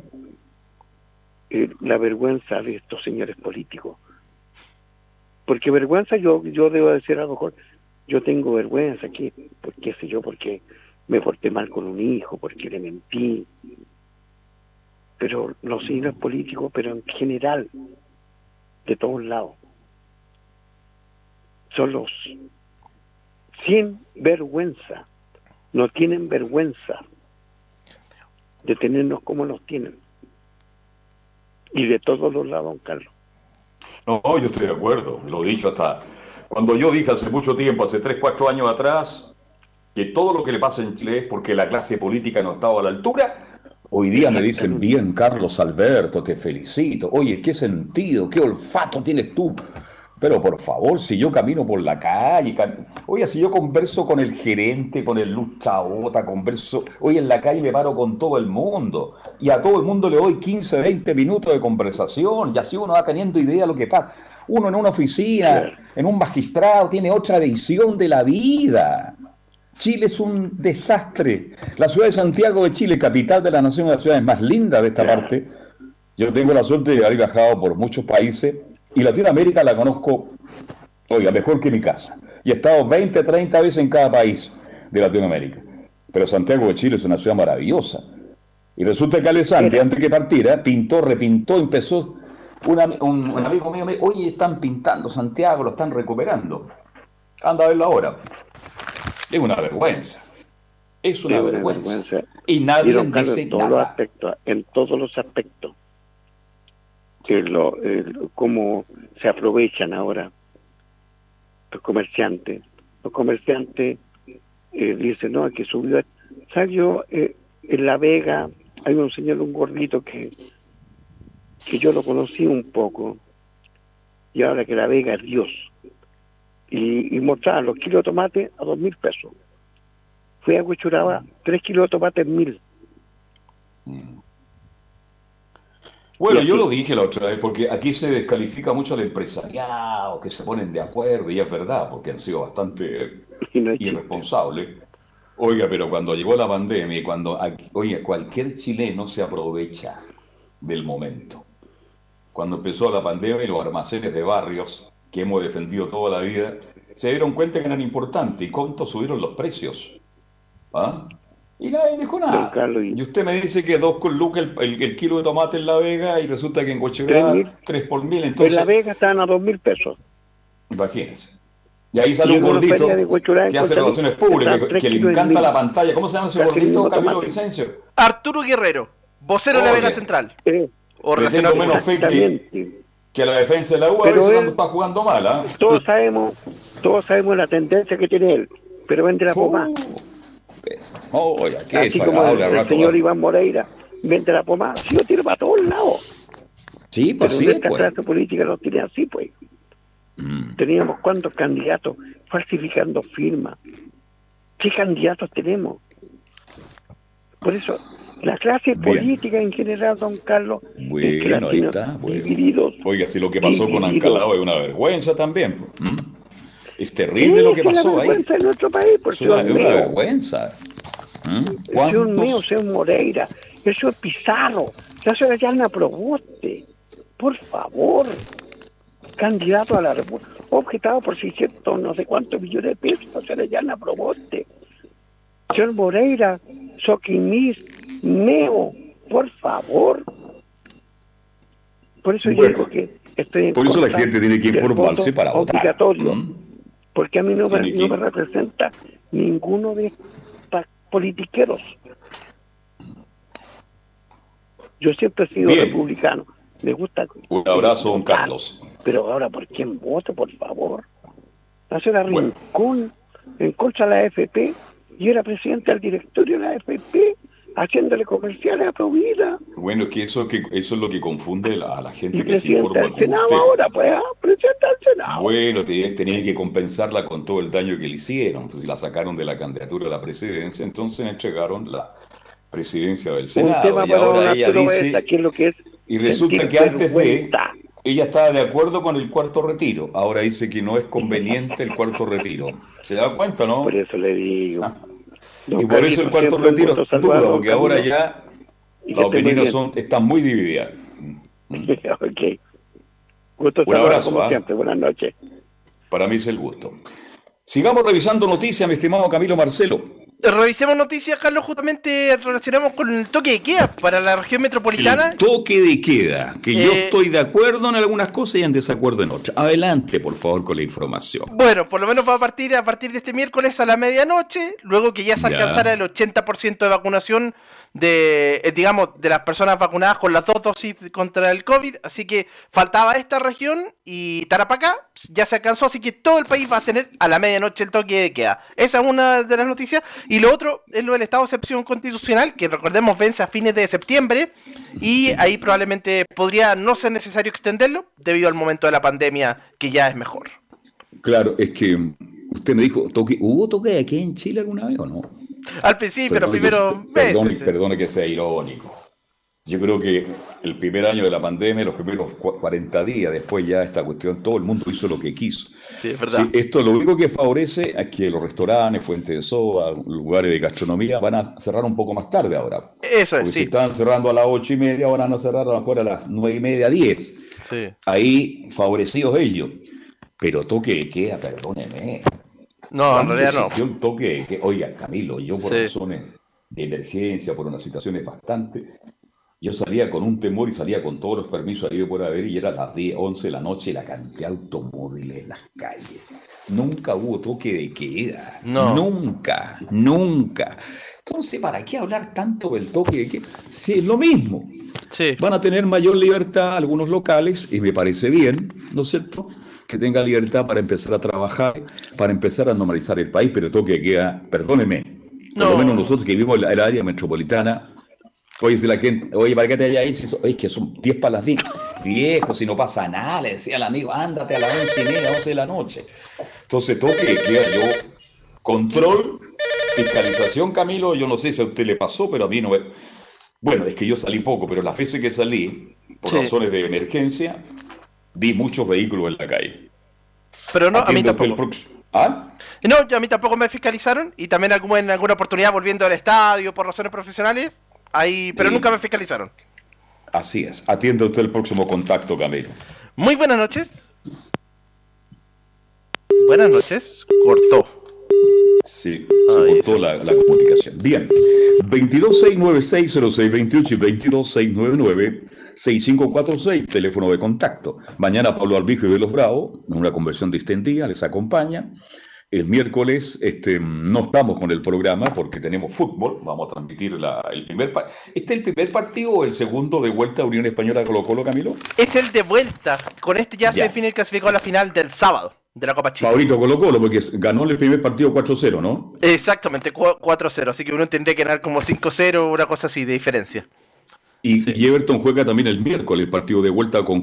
Eh, la vergüenza de estos señores políticos. Porque vergüenza yo yo debo decir a lo mejor, yo tengo vergüenza aquí, por qué sé yo, porque me porté mal con un hijo, porque le mentí. Pero los señores políticos, pero en general, de todos lados, son los sin vergüenza, no tienen vergüenza de tenernos como nos tienen. Y de todos los lados, don Carlos. No, yo estoy de acuerdo, lo he dicho hasta cuando yo dije hace mucho tiempo, hace 3, 4 años atrás, que todo lo que le pasa en Chile es porque la clase política no estaba a la altura. Hoy día me dicen, bien, Carlos Alberto, te felicito. Oye, qué sentido, qué olfato tienes tú. Pero por favor, si yo camino por la calle, cam- oye, si yo converso con el gerente, con el Luz Chabota, converso, oye, en la calle me paro con todo el mundo y a todo el mundo le doy 15, 20 minutos de conversación y así uno va teniendo idea de lo que pasa. Uno en una oficina, en un magistrado, tiene otra visión de la vida. Chile es un desastre. La ciudad de Santiago de Chile, capital de la nación, la ciudad más linda de esta parte. Yo tengo la suerte de haber viajado por muchos países y Latinoamérica la conozco, oiga, mejor que mi casa. Y he estado 20, 30 veces en cada país de Latinoamérica. Pero Santiago de Chile es una ciudad maravillosa. Y resulta que Alessandri, antes que partiera, pintó, repintó, empezó. Un, un- un amigo mío me dijo, oye, están pintando Santiago, lo están recuperando. Anda a verlo ahora. Es una vergüenza. Es una vergüenza. Y nadie Carlos, dice en todos los nada. aspectos, en todos los aspectos. Que lo, cómo se aprovechan ahora los comerciantes. Los comerciantes eh, dicen, no, que subió. ¿Sabes yo? eh, en La Vega hay un señor, un gordito que, que yo lo conocí un poco. Y ahora que La Vega es Dios. Y, y mostraba los kilos de tomate a dos mil pesos. Fui a Huechuraba, tres kilos de tomate en mil. Bueno, Y yo lo dije la otra vez, porque aquí se descalifica mucho al empresariado, que se ponen de acuerdo, y es verdad, porque han sido bastante irresponsables. Oiga, pero cuando llegó la pandemia cuando, aquí- oye, cualquier chileno se aprovecha del momento. Cuando empezó la pandemia y los almacenes de barrios, que hemos defendido toda la vida, se dieron cuenta que eran importantes y cuánto subieron los precios. ¿Ah? Y nadie dijo nada. Y usted me dice que dos con lucas el, el- el kilo de tomate en La Vega y resulta que en mil. tres por mil. en Entonces, La Vega estaban a dos mil pesos. imagínense. Y ahí sale Y un en gordito que hace relaciones públicas, que, le en encanta la pantalla. ¿Cómo se llama ese gordito, Camilo. Vicencio? Arturo Guerrero, vocero de la. Vega Central. o Le relacionado tengo menos fe que, que la defensa de la U a Pero veces él- cuando está jugando mal. ¿ah? Todos sabemos, todos sabemos la tendencia que tiene él, pero vende la pomada. Oiga, qué Así como el, al el rato, señor ¿ah? Iván Moreira vende la pomada. Si yo tiro para todos lados. Sí, pues pero sí, nuestra pues. clase política lo tiene así, pues. Teníamos cuántos candidatos falsificando firmas. ¿Qué candidatos tenemos? Por eso, la clase Bien. política en general, don Carlos, Bueno, ahí está. bueno. Oiga, si lo que pasó con. Ancalao es una vergüenza también. Es terrible lo que es pasó ahí. vergüenza de nuestro país, por Es una, vergüenza. ¿m? El señor ¿Cuántos- mío, señor Moreira, el señor Pizarro, la señora Yana Proboste, por favor, candidato a la República, objetado por 600, no sé cuántos millones de pesos, la señora Yana Proboste, señor Moreira, Soquimis, Meo, por favor. Por eso yo Bueno, digo que estoy en por eso la gente tiene que informarse para votar. obligatorio, ¿m? porque a mí no, me, no me representa ninguno de estos politiqueros. Yo siempre he sido Bien. republicano. Me gusta. Un abrazo, don Carlos. Pero ahora, ¿por quién voto, por favor? La señora Rincón, en contra de la AFP, y era presidente del directorio de la FP, haciéndole comerciales a Provida. Bueno, es que eso, que eso es lo que confunde a la gente Y que se informa como Senado usted. ahora, pues, ah, del Senado. Bueno, te- tenía que compensarla con todo el daño que le hicieron. Pues la sacaron de la candidatura a la presidencia, entonces entregaron la presidencia del Senado. Y ahora ella dice, Besa, que es lo que es y resulta que antes de, ella estaba de acuerdo con el cuarto retiro. Ahora dice que no es conveniente el cuarto retiro. ¿Se da cuenta, no? Por eso le digo. Don Y por eso el cuarto retiro duda, porque ahora ya las opiniones son, están muy divididas. ok. Gusto Un abrazo, como ¿ah? siempre. Buenas noches. Para mí es el gusto. Sigamos revisando noticias, mi estimado Camilo Marcelo. Revisemos noticias, Carlos, justamente relacionamos con el toque de queda para la región metropolitana. El toque de queda, que yo Eh, estoy de acuerdo en algunas cosas y en desacuerdo en otras. Adelante, por favor, con la información. Bueno, por lo menos va a partir a partir de este miércoles a la medianoche, luego que ya se Ya. alcanzara el 80% de vacunación de, eh, digamos, de las personas vacunadas con las dos dosis contra el COVID, así que faltaba esta región y Tarapacá ya se alcanzó, así que todo el país va a tener a la medianoche el toque de queda. Esa es una de las noticias. Y lo otro es lo del estado de excepción constitucional, que recordemos vence a fines de septiembre y ahí probablemente podría no ser necesario extenderlo debido al momento de la pandemia que ya es mejor. Claro, es que usted me dijo, ¿hubo toque aquí en Chile alguna vez o no? Al principio, los que primeros perdone, meses. perdone que sea irónico. Yo creo que el primer año de la pandemia, los primeros cua- 40 días, después ya esta cuestión, todo el mundo hizo lo que quiso. Sí, es verdad. Sí, esto lo único que favorece es que los restaurantes, fuentes de soda, lugares de gastronomía van a cerrar un poco más tarde ahora. Eso es, Porque si sí. estaban cerrando a las ocho y media, ahora van a cerrar a lo mejor a las nueve y media, diez. Sí. Ahí favorecidos ellos. Pero toque de queda, perdóneme. No, en ¿Cuándo realidad no. un toque? Oiga, Camilo, yo por Sí. razones de emergencia, por unas situaciones bastante, yo salía con un temor y salía con todos los permisos ahí por haber y era las 10, 11 de la noche y la cantidad de automóviles en las calles. Nunca hubo toque de queda. No. Nunca, nunca. Entonces, ¿para qué hablar tanto del toque de queda? Sí, es lo mismo. Van a tener mayor libertad algunos locales y me parece bien, ¿no es cierto? Que tengan libertad para empezar a trabajar, para empezar a normalizar el país, pero toque queda, perdóneme, por lo No. menos nosotros que vivimos en la- en el área metropolitana, oye, si la gente, oye, ¿para qué te vayas ahí? Si oye, es que son 10 para las 10. Viejo, si no pasa nada, le decía al amigo, ándate a las 11 y media, 11 de la noche. Entonces, toque queda, yo, control, fiscalización, Camilo, yo no sé si a usted le pasó, pero a mí no me... Bueno, es que yo salí poco, pero las veces que salí, por Sí. razones de emergencia, vi muchos vehículos en la calle. Pero no, a mí tampoco. ¿Ah? No, yo a mí tampoco me fiscalizaron y también en alguna oportunidad volviendo al estadio por razones profesionales, ahí, pero Sí. nunca me fiscalizaron. Así es. Atienda usted el próximo contacto, Camilo. Muy buenas noches. Buenas noches. Cortó. Sí, se cortó la, la comunicación. Bien. 226960628 y 226996546, teléfono de contacto. Mañana Pablo Albijo y Velos Bravo, en una conversión distendida, les acompaña. El miércoles este, no estamos con el programa porque tenemos fútbol. Vamos a transmitir la- el primer partido. ¿Este es el primer partido o el segundo de vuelta a Unión Española Colo Colo, Camilo? Es el de vuelta. Con este ya, se Ya. define el clasificado a la final del sábado de la Copa Chile. Favorito Colo Colo porque ganó el primer partido 4-0, ¿no? Exactamente, cu- 4-0. Así que uno tendría que ganar como 5-0, una cosa así de diferencia. Y, y Everton juega también el miércoles el partido de vuelta con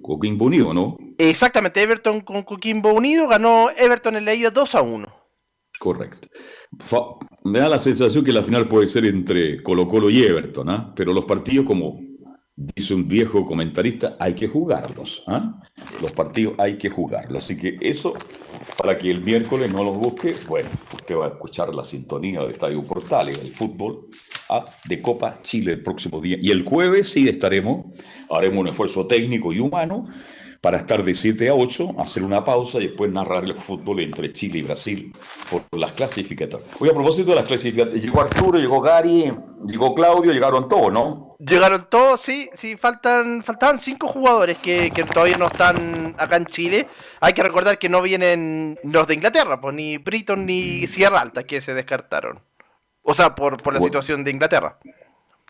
Coquimbo Unido, ¿no? Exactamente, Everton con Coquimbo Unido ganó Everton en la ida 2-1. Correcto. Fa- me da la sensación que la final puede ser entre Colo Colo y Everton, ¿ah? Pero los partidos, como dice un viejo comentarista, hay que jugarlos, ¿ah? Los partidos hay que jugarlos. Así que eso, para que el miércoles no los busque, bueno, usted va a escuchar la sintonía del Estadio Portales, del fútbol, ¿ah? de Copa Chile el próximo día. Y el jueves sí estaremos, haremos un esfuerzo técnico y humano para estar de 7 a 8, hacer una pausa y después narrar el fútbol entre Chile y Brasil por las clasificatorias. Oye, a propósito de las clasificatorias, llegó Arturo, llegó Gary, llegó Claudio, llegaron todos, ¿no? Llegaron todos, sí, sí, faltan, faltaban cinco jugadores que, que todavía no están acá en Chile. Hay que recordar que no vienen los de Inglaterra, pues ni Britton ni Sierra Alta que se descartaron. O sea, por, por la Bueno. situación de Inglaterra.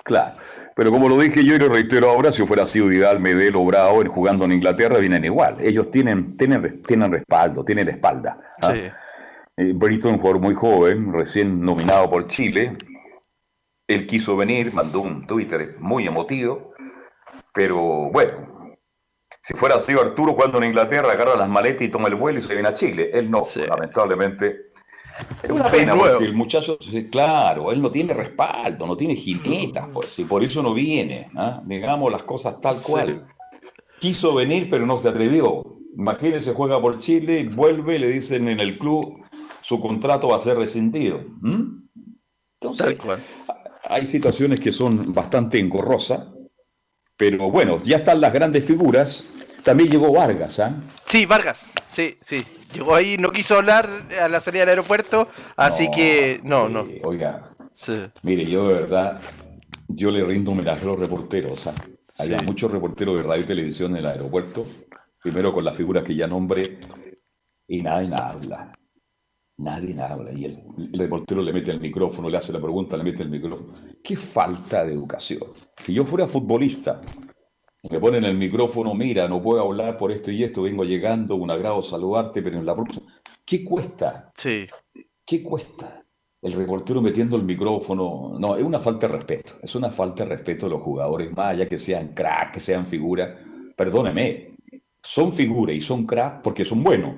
Claro. Pero como lo dije yo y lo reitero ahora, si fuera sido Vidal, Medel o Bravo jugando en Inglaterra, vienen igual. Ellos tienen, tienen, tienen respaldo, tienen espalda. ¿ah? Eh, Brito, un jugador muy joven, recién nominado por Chile. Él quiso venir, mandó un Twitter muy emotivo, pero bueno, si fuera así Arturo cuando en Inglaterra agarra las maletas y toma el vuelo y se viene a Chile. Él no, lamentablemente. Es una pena, porque el muchacho, claro, él no tiene respaldo, no tiene jinetas, pues, y por eso no viene. ¿ah? Digamos las cosas tal cual. Quiso venir, pero no se atrevió. Imagínense, juega por Chile, vuelve, le dicen en el club, su contrato va a ser rescindido. Entonces, hay situaciones que son bastante engorrosas, pero bueno, ya están las grandes figuras. También llegó Vargas, ¿ah? Sí, Vargas, sí, sí. Llegó ahí, no quiso hablar a la salida del aeropuerto, así que no, no. Oiga, mire, yo de verdad, yo le rindo homenaje a los reporteros. ¿ah? Había muchos reporteros de radio y televisión en el aeropuerto, primero con las figuras que ya nombré, y nadie habla. Nadie habla. Y el, el, reportero le mete el micrófono, le hace la pregunta, le mete el micrófono. Qué falta de educación. Si yo fuera futbolista, me ponen el micrófono, mira, no puedo hablar por esto y esto, vengo llegando, un agrado saludarte, pero en la próxima. ¿Qué cuesta? Sí. ¿Qué cuesta? El reportero metiendo el micrófono. No, es una falta de respeto. Es una falta de respeto a los jugadores, más allá que sean crack, que sean figuras. Perdóneme, son figuras y son crack porque son buenos.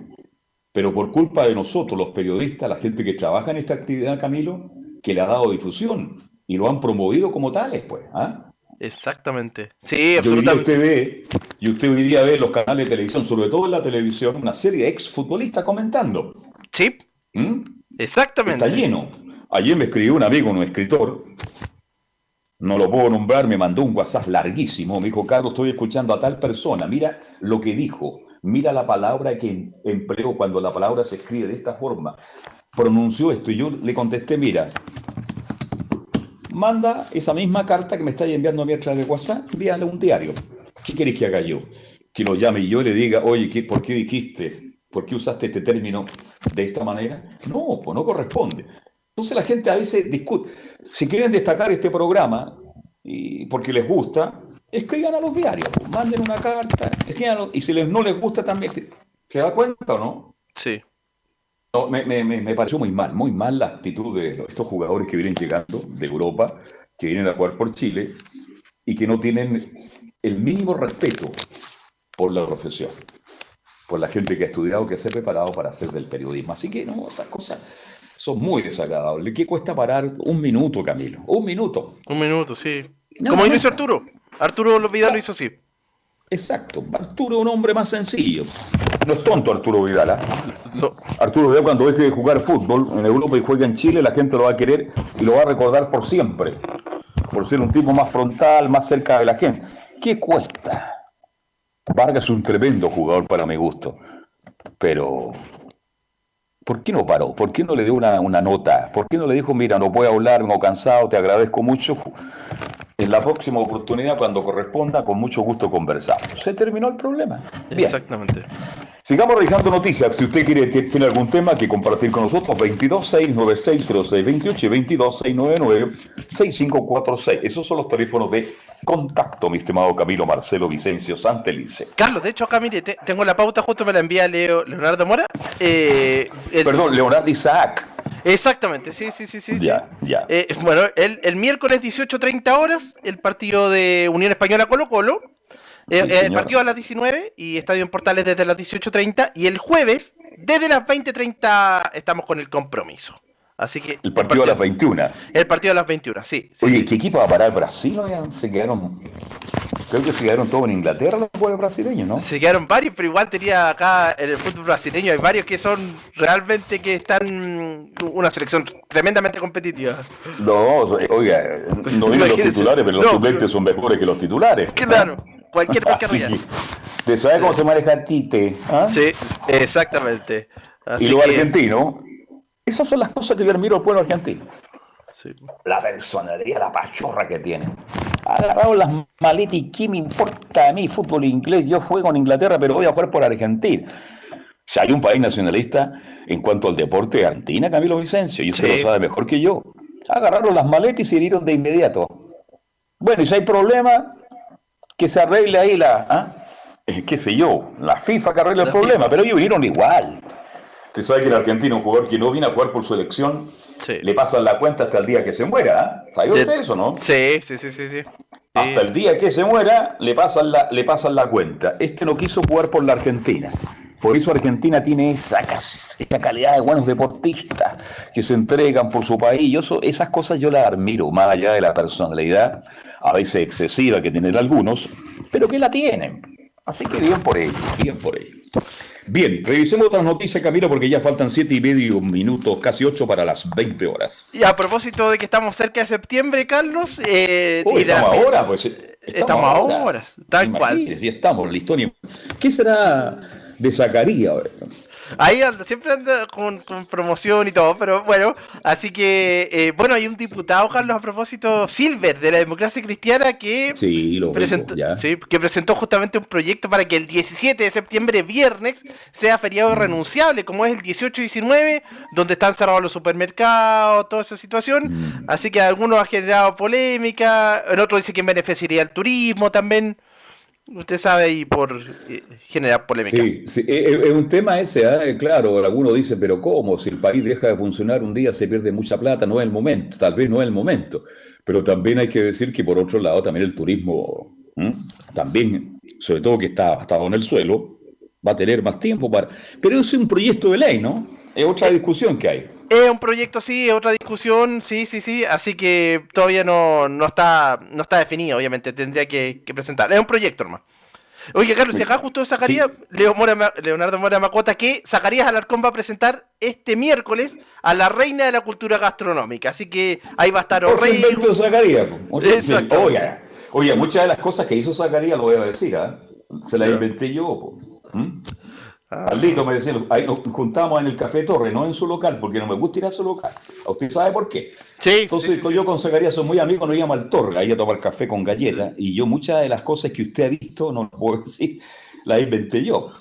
Pero por culpa de nosotros, los periodistas, la gente que trabaja en esta actividad, Camilo, que le ha dado difusión y lo han promovido como tales, pues. ¿ah? Exactamente. Sí, absolutamente. Y usted ve, y usted hoy día ve los canales de televisión, sobre todo en la televisión, una serie de exfutbolistas comentando. Sí. ¿Mm? Exactamente. Está lleno. Ayer me escribió un amigo, un escritor, no lo puedo nombrar, me mandó un WhatsApp larguísimo. Me dijo, Carlos, estoy escuchando a tal persona. Mira lo que dijo. Mira la palabra que empleó cuando la palabra se escribe de esta forma. Pronunció esto y yo le contesté, mira, manda esa misma carta que me está enviando a mi de WhatsApp, envíale un diario. ¿Qué quieres que haga yo? Que lo llame y yo le diga, oye, ¿qué, ¿por qué dijiste? ¿Por qué usaste este término de esta manera? No, pues no corresponde. Entonces la gente a veces discute. Si quieren destacar este programa, y porque les gusta, escriban a los diarios, pues, manden una carta, escriban y si les, no les gusta también, ¿se da cuenta o no? Sí. No, me, me, me, pareció muy mal, muy mal la actitud de estos jugadores que vienen llegando de Europa, que vienen a jugar por Chile y que no tienen el mínimo respeto por la profesión, por la gente que ha estudiado, que se ha preparado para hacer del periodismo. Así que no, esas cosas son muy desagradables. ¿Qué cuesta parar un minuto, Camilo? Un minuto. Un minuto, sí. Como lo hizo Arturo. Arturo Vidal lo hizo así. Exacto. Arturo es un hombre más sencillo. No es tonto Arturo Vidal. ¿ah? Arturo Vidal cuando deje de jugar fútbol en Europa y juega en Chile, la gente lo va a querer y lo va a recordar por siempre. Por ser un tipo más frontal, más cerca de la gente. ¿Qué cuesta? Vargas es un tremendo jugador para mi gusto. Pero, ¿por qué no paró? ¿Por qué no le dio una, una nota? ¿Por qué no le dijo, mira, no puedo hablar, vengo cansado, te agradezco mucho? En la próxima oportunidad, cuando corresponda, con mucho gusto conversamos. Se terminó el problema. Exactamente. Sigamos revisando noticias. Si usted quiere tiene algún tema que compartir con nosotros, 226960628 y 226996546. Esos son los teléfonos de contacto, mi estimado Camilo Marcelo Vicencio Santelice. Carlos, de hecho, acá mire, tengo la pauta justo me la envía Leo, Leonardo Mora. Eh, Perdón, Leonardo Isaac. Exactamente, sí, sí, sí, sí. Ya, ya. Eh, bueno, el, el miércoles 18.30 horas, el partido de Unión Española Colo Colo. Eh, el partido a las 19 y Estadio en Portales desde las 18.30 y el jueves desde las 20.30 estamos con el compromiso. Así que el partido, a las 21. El partido a las 21, sí. Oye, ¿qué equipo va a parar Brasil? Se quedaron Creo que se quedaron todos en Inglaterra los jugadores brasileños, ¿no? Se quedaron varios, pero igual tenía acá en el fútbol brasileño hay varios que son realmente que están una selección tremendamente competitiva. No, oiga, no digo los titulares, pero los suplentes son mejores que los titulares. Claro cualquier pescaría. ¿Te sabes cómo se maneja Tite? ¿Ah? Sí, exactamente. y lo argentino, esas son las cosas que yo admiro al pueblo argentino. Sí. La personalidad, la pachorra que tiene. Agarrado las maletas y qué me importa a mí, fútbol inglés. Yo juego en Inglaterra, pero voy a jugar por Argentina. Si hay un país nacionalista en cuanto al deporte, Argentina, Camilo Vicencio, y usted lo sabe mejor que yo. Agarraron las maletas y se dieron de inmediato. Bueno, y si hay problema, que se arregle ahí la, ¿ah? Eh, qué sé yo, la FIFA que arregle el problema, pero ellos vieron igual. Usted sabe que el argentino, un jugador que no viene a jugar por su elección, le pasan la cuenta hasta el día que se muera. ¿eh? ¿Sabe usted eso, no? Sí, sí, sí, sí. sí. Hasta el día que se muera, le pasan, la, le pasan la cuenta. Este no quiso jugar por la Argentina. Por eso Argentina tiene esa, esa calidad de buenos deportistas que se entregan por su país. Yo eso- esas cosas yo las admiro, más allá de la personalidad, a veces excesiva que tienen algunos, pero que la tienen. Así que bien por ello, bien por ello. Bien, revisemos otras noticias, Camilo, porque ya faltan siete y medio minutos, casi ocho para las 20 horas. Y a propósito de que estamos cerca de septiembre, Carlos. Eh, la estamos ahora, pues. Estamos, Estamos ahora, tal cual. Sí estamos la historia. ¿Qué será de Zacarías? Ahí anda, siempre anda con, con promoción y todo, pero bueno, así que, eh, bueno, hay un diputado, Carlos, a propósito, Silver, de la democracia cristiana, que, Sí, lo presentó, vemos, ya. sí, que presentó justamente un proyecto para que el 17 de septiembre, viernes, sea feriado Mm. irrenunciable, como es el 18 y 19, donde están cerrados los supermercados, toda esa situación. Mm. Así que algunos ha generado polémica, el otro dice que beneficiaría al turismo también. Usted sabe, y por eh, generar polémica. Sí, sí, es, es un tema ese, ¿ah? claro, alguno dice, pero ¿cómo? Si el país deja de funcionar un día se pierde mucha plata, no es el momento, tal vez no es el momento, pero también hay que decir que por otro lado también el turismo, también, sobre todo que está estado en el suelo, va a tener más tiempo para... Pero es un proyecto de ley, ¿no? Es otra discusión que hay. Es un proyecto, sí, es otra discusión, sí, sí, sí, así que todavía no, no está no está definido, obviamente, tendría que, que presentar. Es un proyecto, hermano. Oye, Carlos, si acá justo Leo Mora Ma- Leonardo Mora Macota, que Zacarías Alarcón va a presentar este miércoles a la reina de la cultura gastronómica, así que ahí va a estar Orrey. invento de Zacarías. Oye, oye, muchas de las cosas que hizo Zacarías, lo voy a decir, ¿ah? se las inventé yo. po. ¿Mm? Ah. Aldito me decía, ahí nos juntamos en el Café Torre, no en su local, porque no me gusta ir a su local. ¿A usted sabe por qué? Sí, Entonces, yo con Zacarías soy muy amigo, nos íbamos al Torre, ahí a tomar café con galletas, y yo muchas de las cosas que usted ha visto, no las puedo decir, las inventé yo.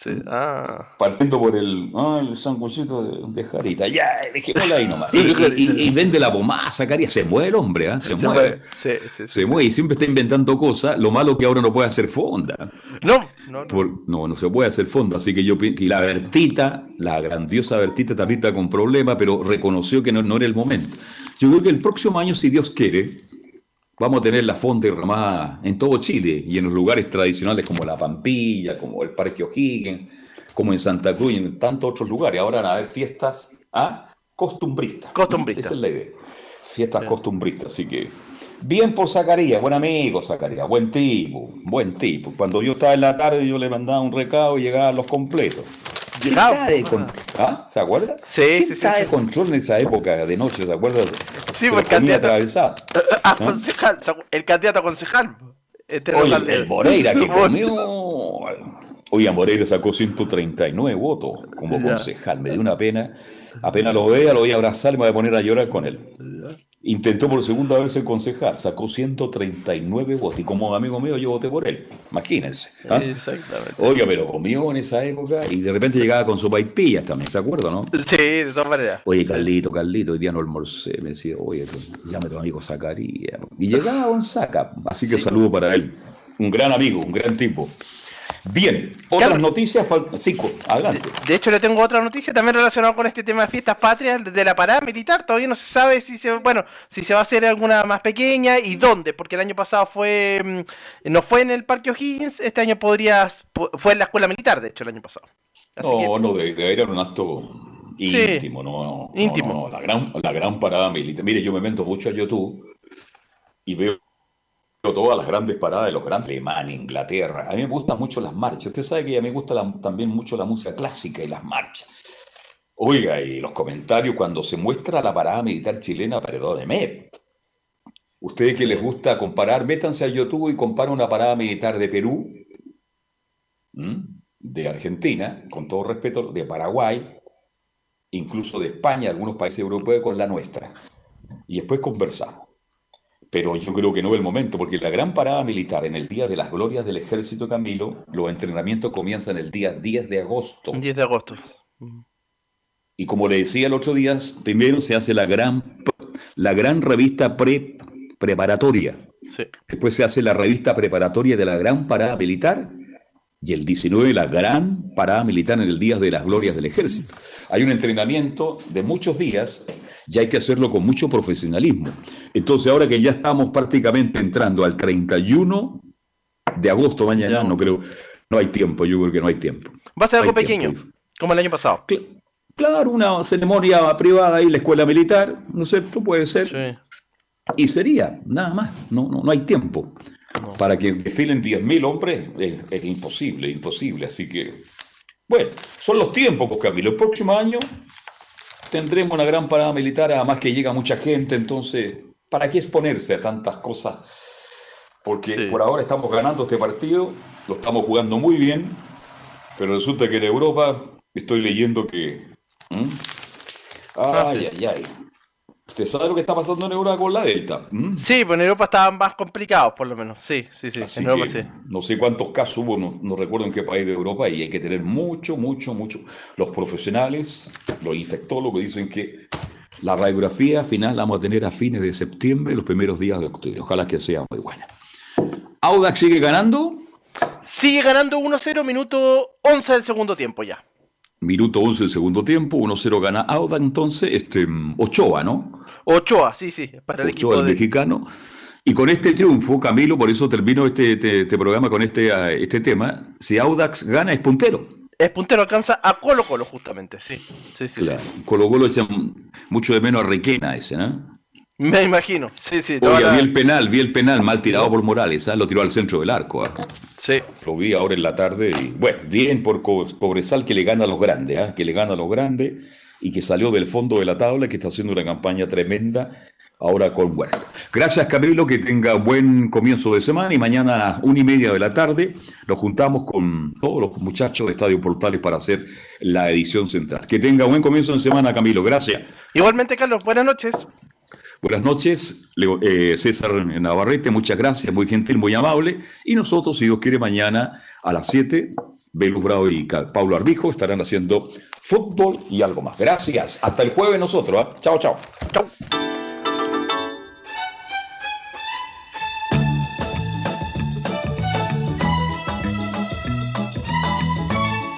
Sí, ah. Partiendo por el, ah, el sanguchito de, de jarita. Ya, dejémosla ahí nomás. Y, y- y- y vende la pomada, Zacarías. Se mueve el hombre, ¿ah? Se, Se mueve. mueve, sí, sí, sí, Se mueve y siempre está inventando cosas. Lo malo que ahora no puede hacer fonda. No, no, no. Por- no, no se puede hacer fonda. Así que yo y la Bertita, la grandiosa Bertita también está con problemas, pero reconoció que no, no era el momento. Yo creo que el próximo año, si Dios quiere, vamos a tener la fonda derramada en todo Chile y en los lugares tradicionales como La Pampilla, como el Parque O'Higgins, como en Santa Cruz y en tantos otros lugares. Ahora van a haber fiestas ¿ah? costumbristas. Costumbristas. Esa es la idea. Fiestas costumbristas. Así que, bien por Zacarías, buen amigo Zacarías, buen tipo, buen tipo. Cuando yo estaba en la tarde, yo le mandaba un recado y llegaban los completos. ¿Quién Llegaba. estaba de ¿Ah? ¿Se acuerda? Sí, ¿Quién sí, sí, estaba sí. de control en esa época de noche? ¿Se acuerda? Sí, Se pues, comía candidato- atravesado. Ah, concejal, el candidato a concejal. Este Oye, de- el Moreira que comió. Oye, Moreira sacó 139 votos como Ya. concejal. Me dio una pena. Apenas lo vea, lo voy a abrazar y me voy a poner a llorar con él. Intentó por segunda vez ser concejal, sacó 139 votos. Y como amigo mío, yo voté por él. Imagínense. ¿ah? Exactamente. Oiga, pero comió en esa época y de repente llegaba con su paipillas también, ¿se acuerda, no? Sí, de todas maneras. Oye, Carlito, Carlito, hoy día no almorcé. Me decía, oye, llame a tu amigo Zacarías. Y llegaba Don Zaca. Así que saludo para él. Un gran amigo, un gran tipo. Bien, otras Carlos. noticias. fal- Sí, co- adelante. De hecho, le tengo otra noticia también relacionada con este tema de fiestas patrias de la parada militar. Todavía no se sabe si se, bueno, si se va a hacer alguna más pequeña y dónde, porque el año pasado fue, mm, no fue en el Parque O'Higgins, este año podría, fue en la escuela militar, de hecho, el año pasado. Así No, que- no, de, de era un acto íntimo, no, no, no, íntimo. no, la gran, la gran parada militar. Mire, yo me meto mucho a YouTube y veo todas las grandes paradas de los grandes, Alemania, Inglaterra. A mí me gustan mucho las marchas. Usted sabe que a mí me gusta también mucho la música clásica y las marchas. Oiga, y los comentarios cuando se muestra la parada militar chilena, perdóneme. Ustedes que les gusta comparar, métanse a YouTube y comparen una parada militar de Perú, de Argentina, con todo respeto, de Paraguay, incluso de España, algunos países europeos con la nuestra. Y después conversamos. Pero yo creo que no es el momento, porque la gran parada militar en el Día de las Glorias del Ejército Camilo, los entrenamientos comienzan el día 10 de agosto. 10 de agosto. Y como le decía el otro día, primero se hace la gran, la gran revista pre, preparatoria. Sí. Después se hace la revista preparatoria de la gran parada militar. y el 19 la gran parada militar en el Día de las Glorias del Ejército. Hay un entrenamiento de muchos días y hay que hacerlo con mucho profesionalismo. Entonces, ahora que ya estamos prácticamente entrando al 31 de agosto mañana, no creo, no hay tiempo, yo creo que no hay tiempo. Va a ser hay algo pequeño, tiempo. como el año pasado. Claro, una ceremonia privada ahí en la escuela militar, ¿no es cierto? Puede ser. Y sería, nada más, no, no, no hay tiempo. Para que desfilen 10.000 hombres es, es imposible, imposible. Así que, bueno, son los tiempos, pues, Camilo. El próximo año tendremos una gran parada militar, además que llega mucha gente, entonces, ¿para qué exponerse a tantas cosas? Porque por ahora estamos ganando este partido, lo estamos jugando muy bien, pero resulta que en Europa estoy leyendo que... ¿Mm? Ay, ay, ay. ¿Usted sabe lo que está pasando en Europa con la Delta? ¿Mm? Sí, pues en Europa estaban más complicados, por lo menos. Sí, sí, sí. Así en Europa que sí. no sé cuántos casos hubo, no, no recuerdo en qué país de Europa, y hay que tener mucho, mucho, mucho. Los profesionales, los infectólogos dicen que la radiografía final la vamos a tener a fines de septiembre, los primeros días de octubre. Ojalá que sea muy buena. Audax sigue ganando. Sigue ganando 1-0, minuto 11 del segundo tiempo ya. Minuto 11 del segundo tiempo, 1-0 gana Audax, entonces, este, Ochoa, ¿no? Ochoa, sí, sí, para el Ochoa, equipo el de... mexicano. Y con este triunfo, Camilo, por eso termino este, este- este programa con este, este tema, si Audax gana es puntero. Es puntero, alcanza a Colo Colo justamente, sí. Sí, sí, Claro. Colo Colo echa mucho de menos a Requena ese, ¿no? sí. Me imagino, sí, sí. Oye, la- vi el penal, vi el penal mal tirado por Morales, ¿ah? lo tiró al centro del arco. ¿ah? Sí. Lo vi ahora en la tarde y bueno, bien por Co- Cobresal que le gana a los grandes, ¿ah? que le gana a los grandes y que salió del fondo de la tabla y que está haciendo una campaña tremenda ahora con Huerta. Gracias Camilo, que tenga buen comienzo de semana y mañana a las una y media de la tarde nos juntamos con todos los muchachos de Estadio Portales para hacer la edición central. Que tenga buen comienzo de semana Camilo, gracias. Igualmente, Carlos, buenas noches. Buenas noches, eh, César Navarrete, muchas gracias, muy gentil, muy amable. Y nosotros, si Dios quiere, mañana a las 7, Belus Bravo y Pablo Arbijo estarán haciendo fútbol y algo más. Gracias, hasta el jueves nosotros. ¿ah? Chao, chao. Chao.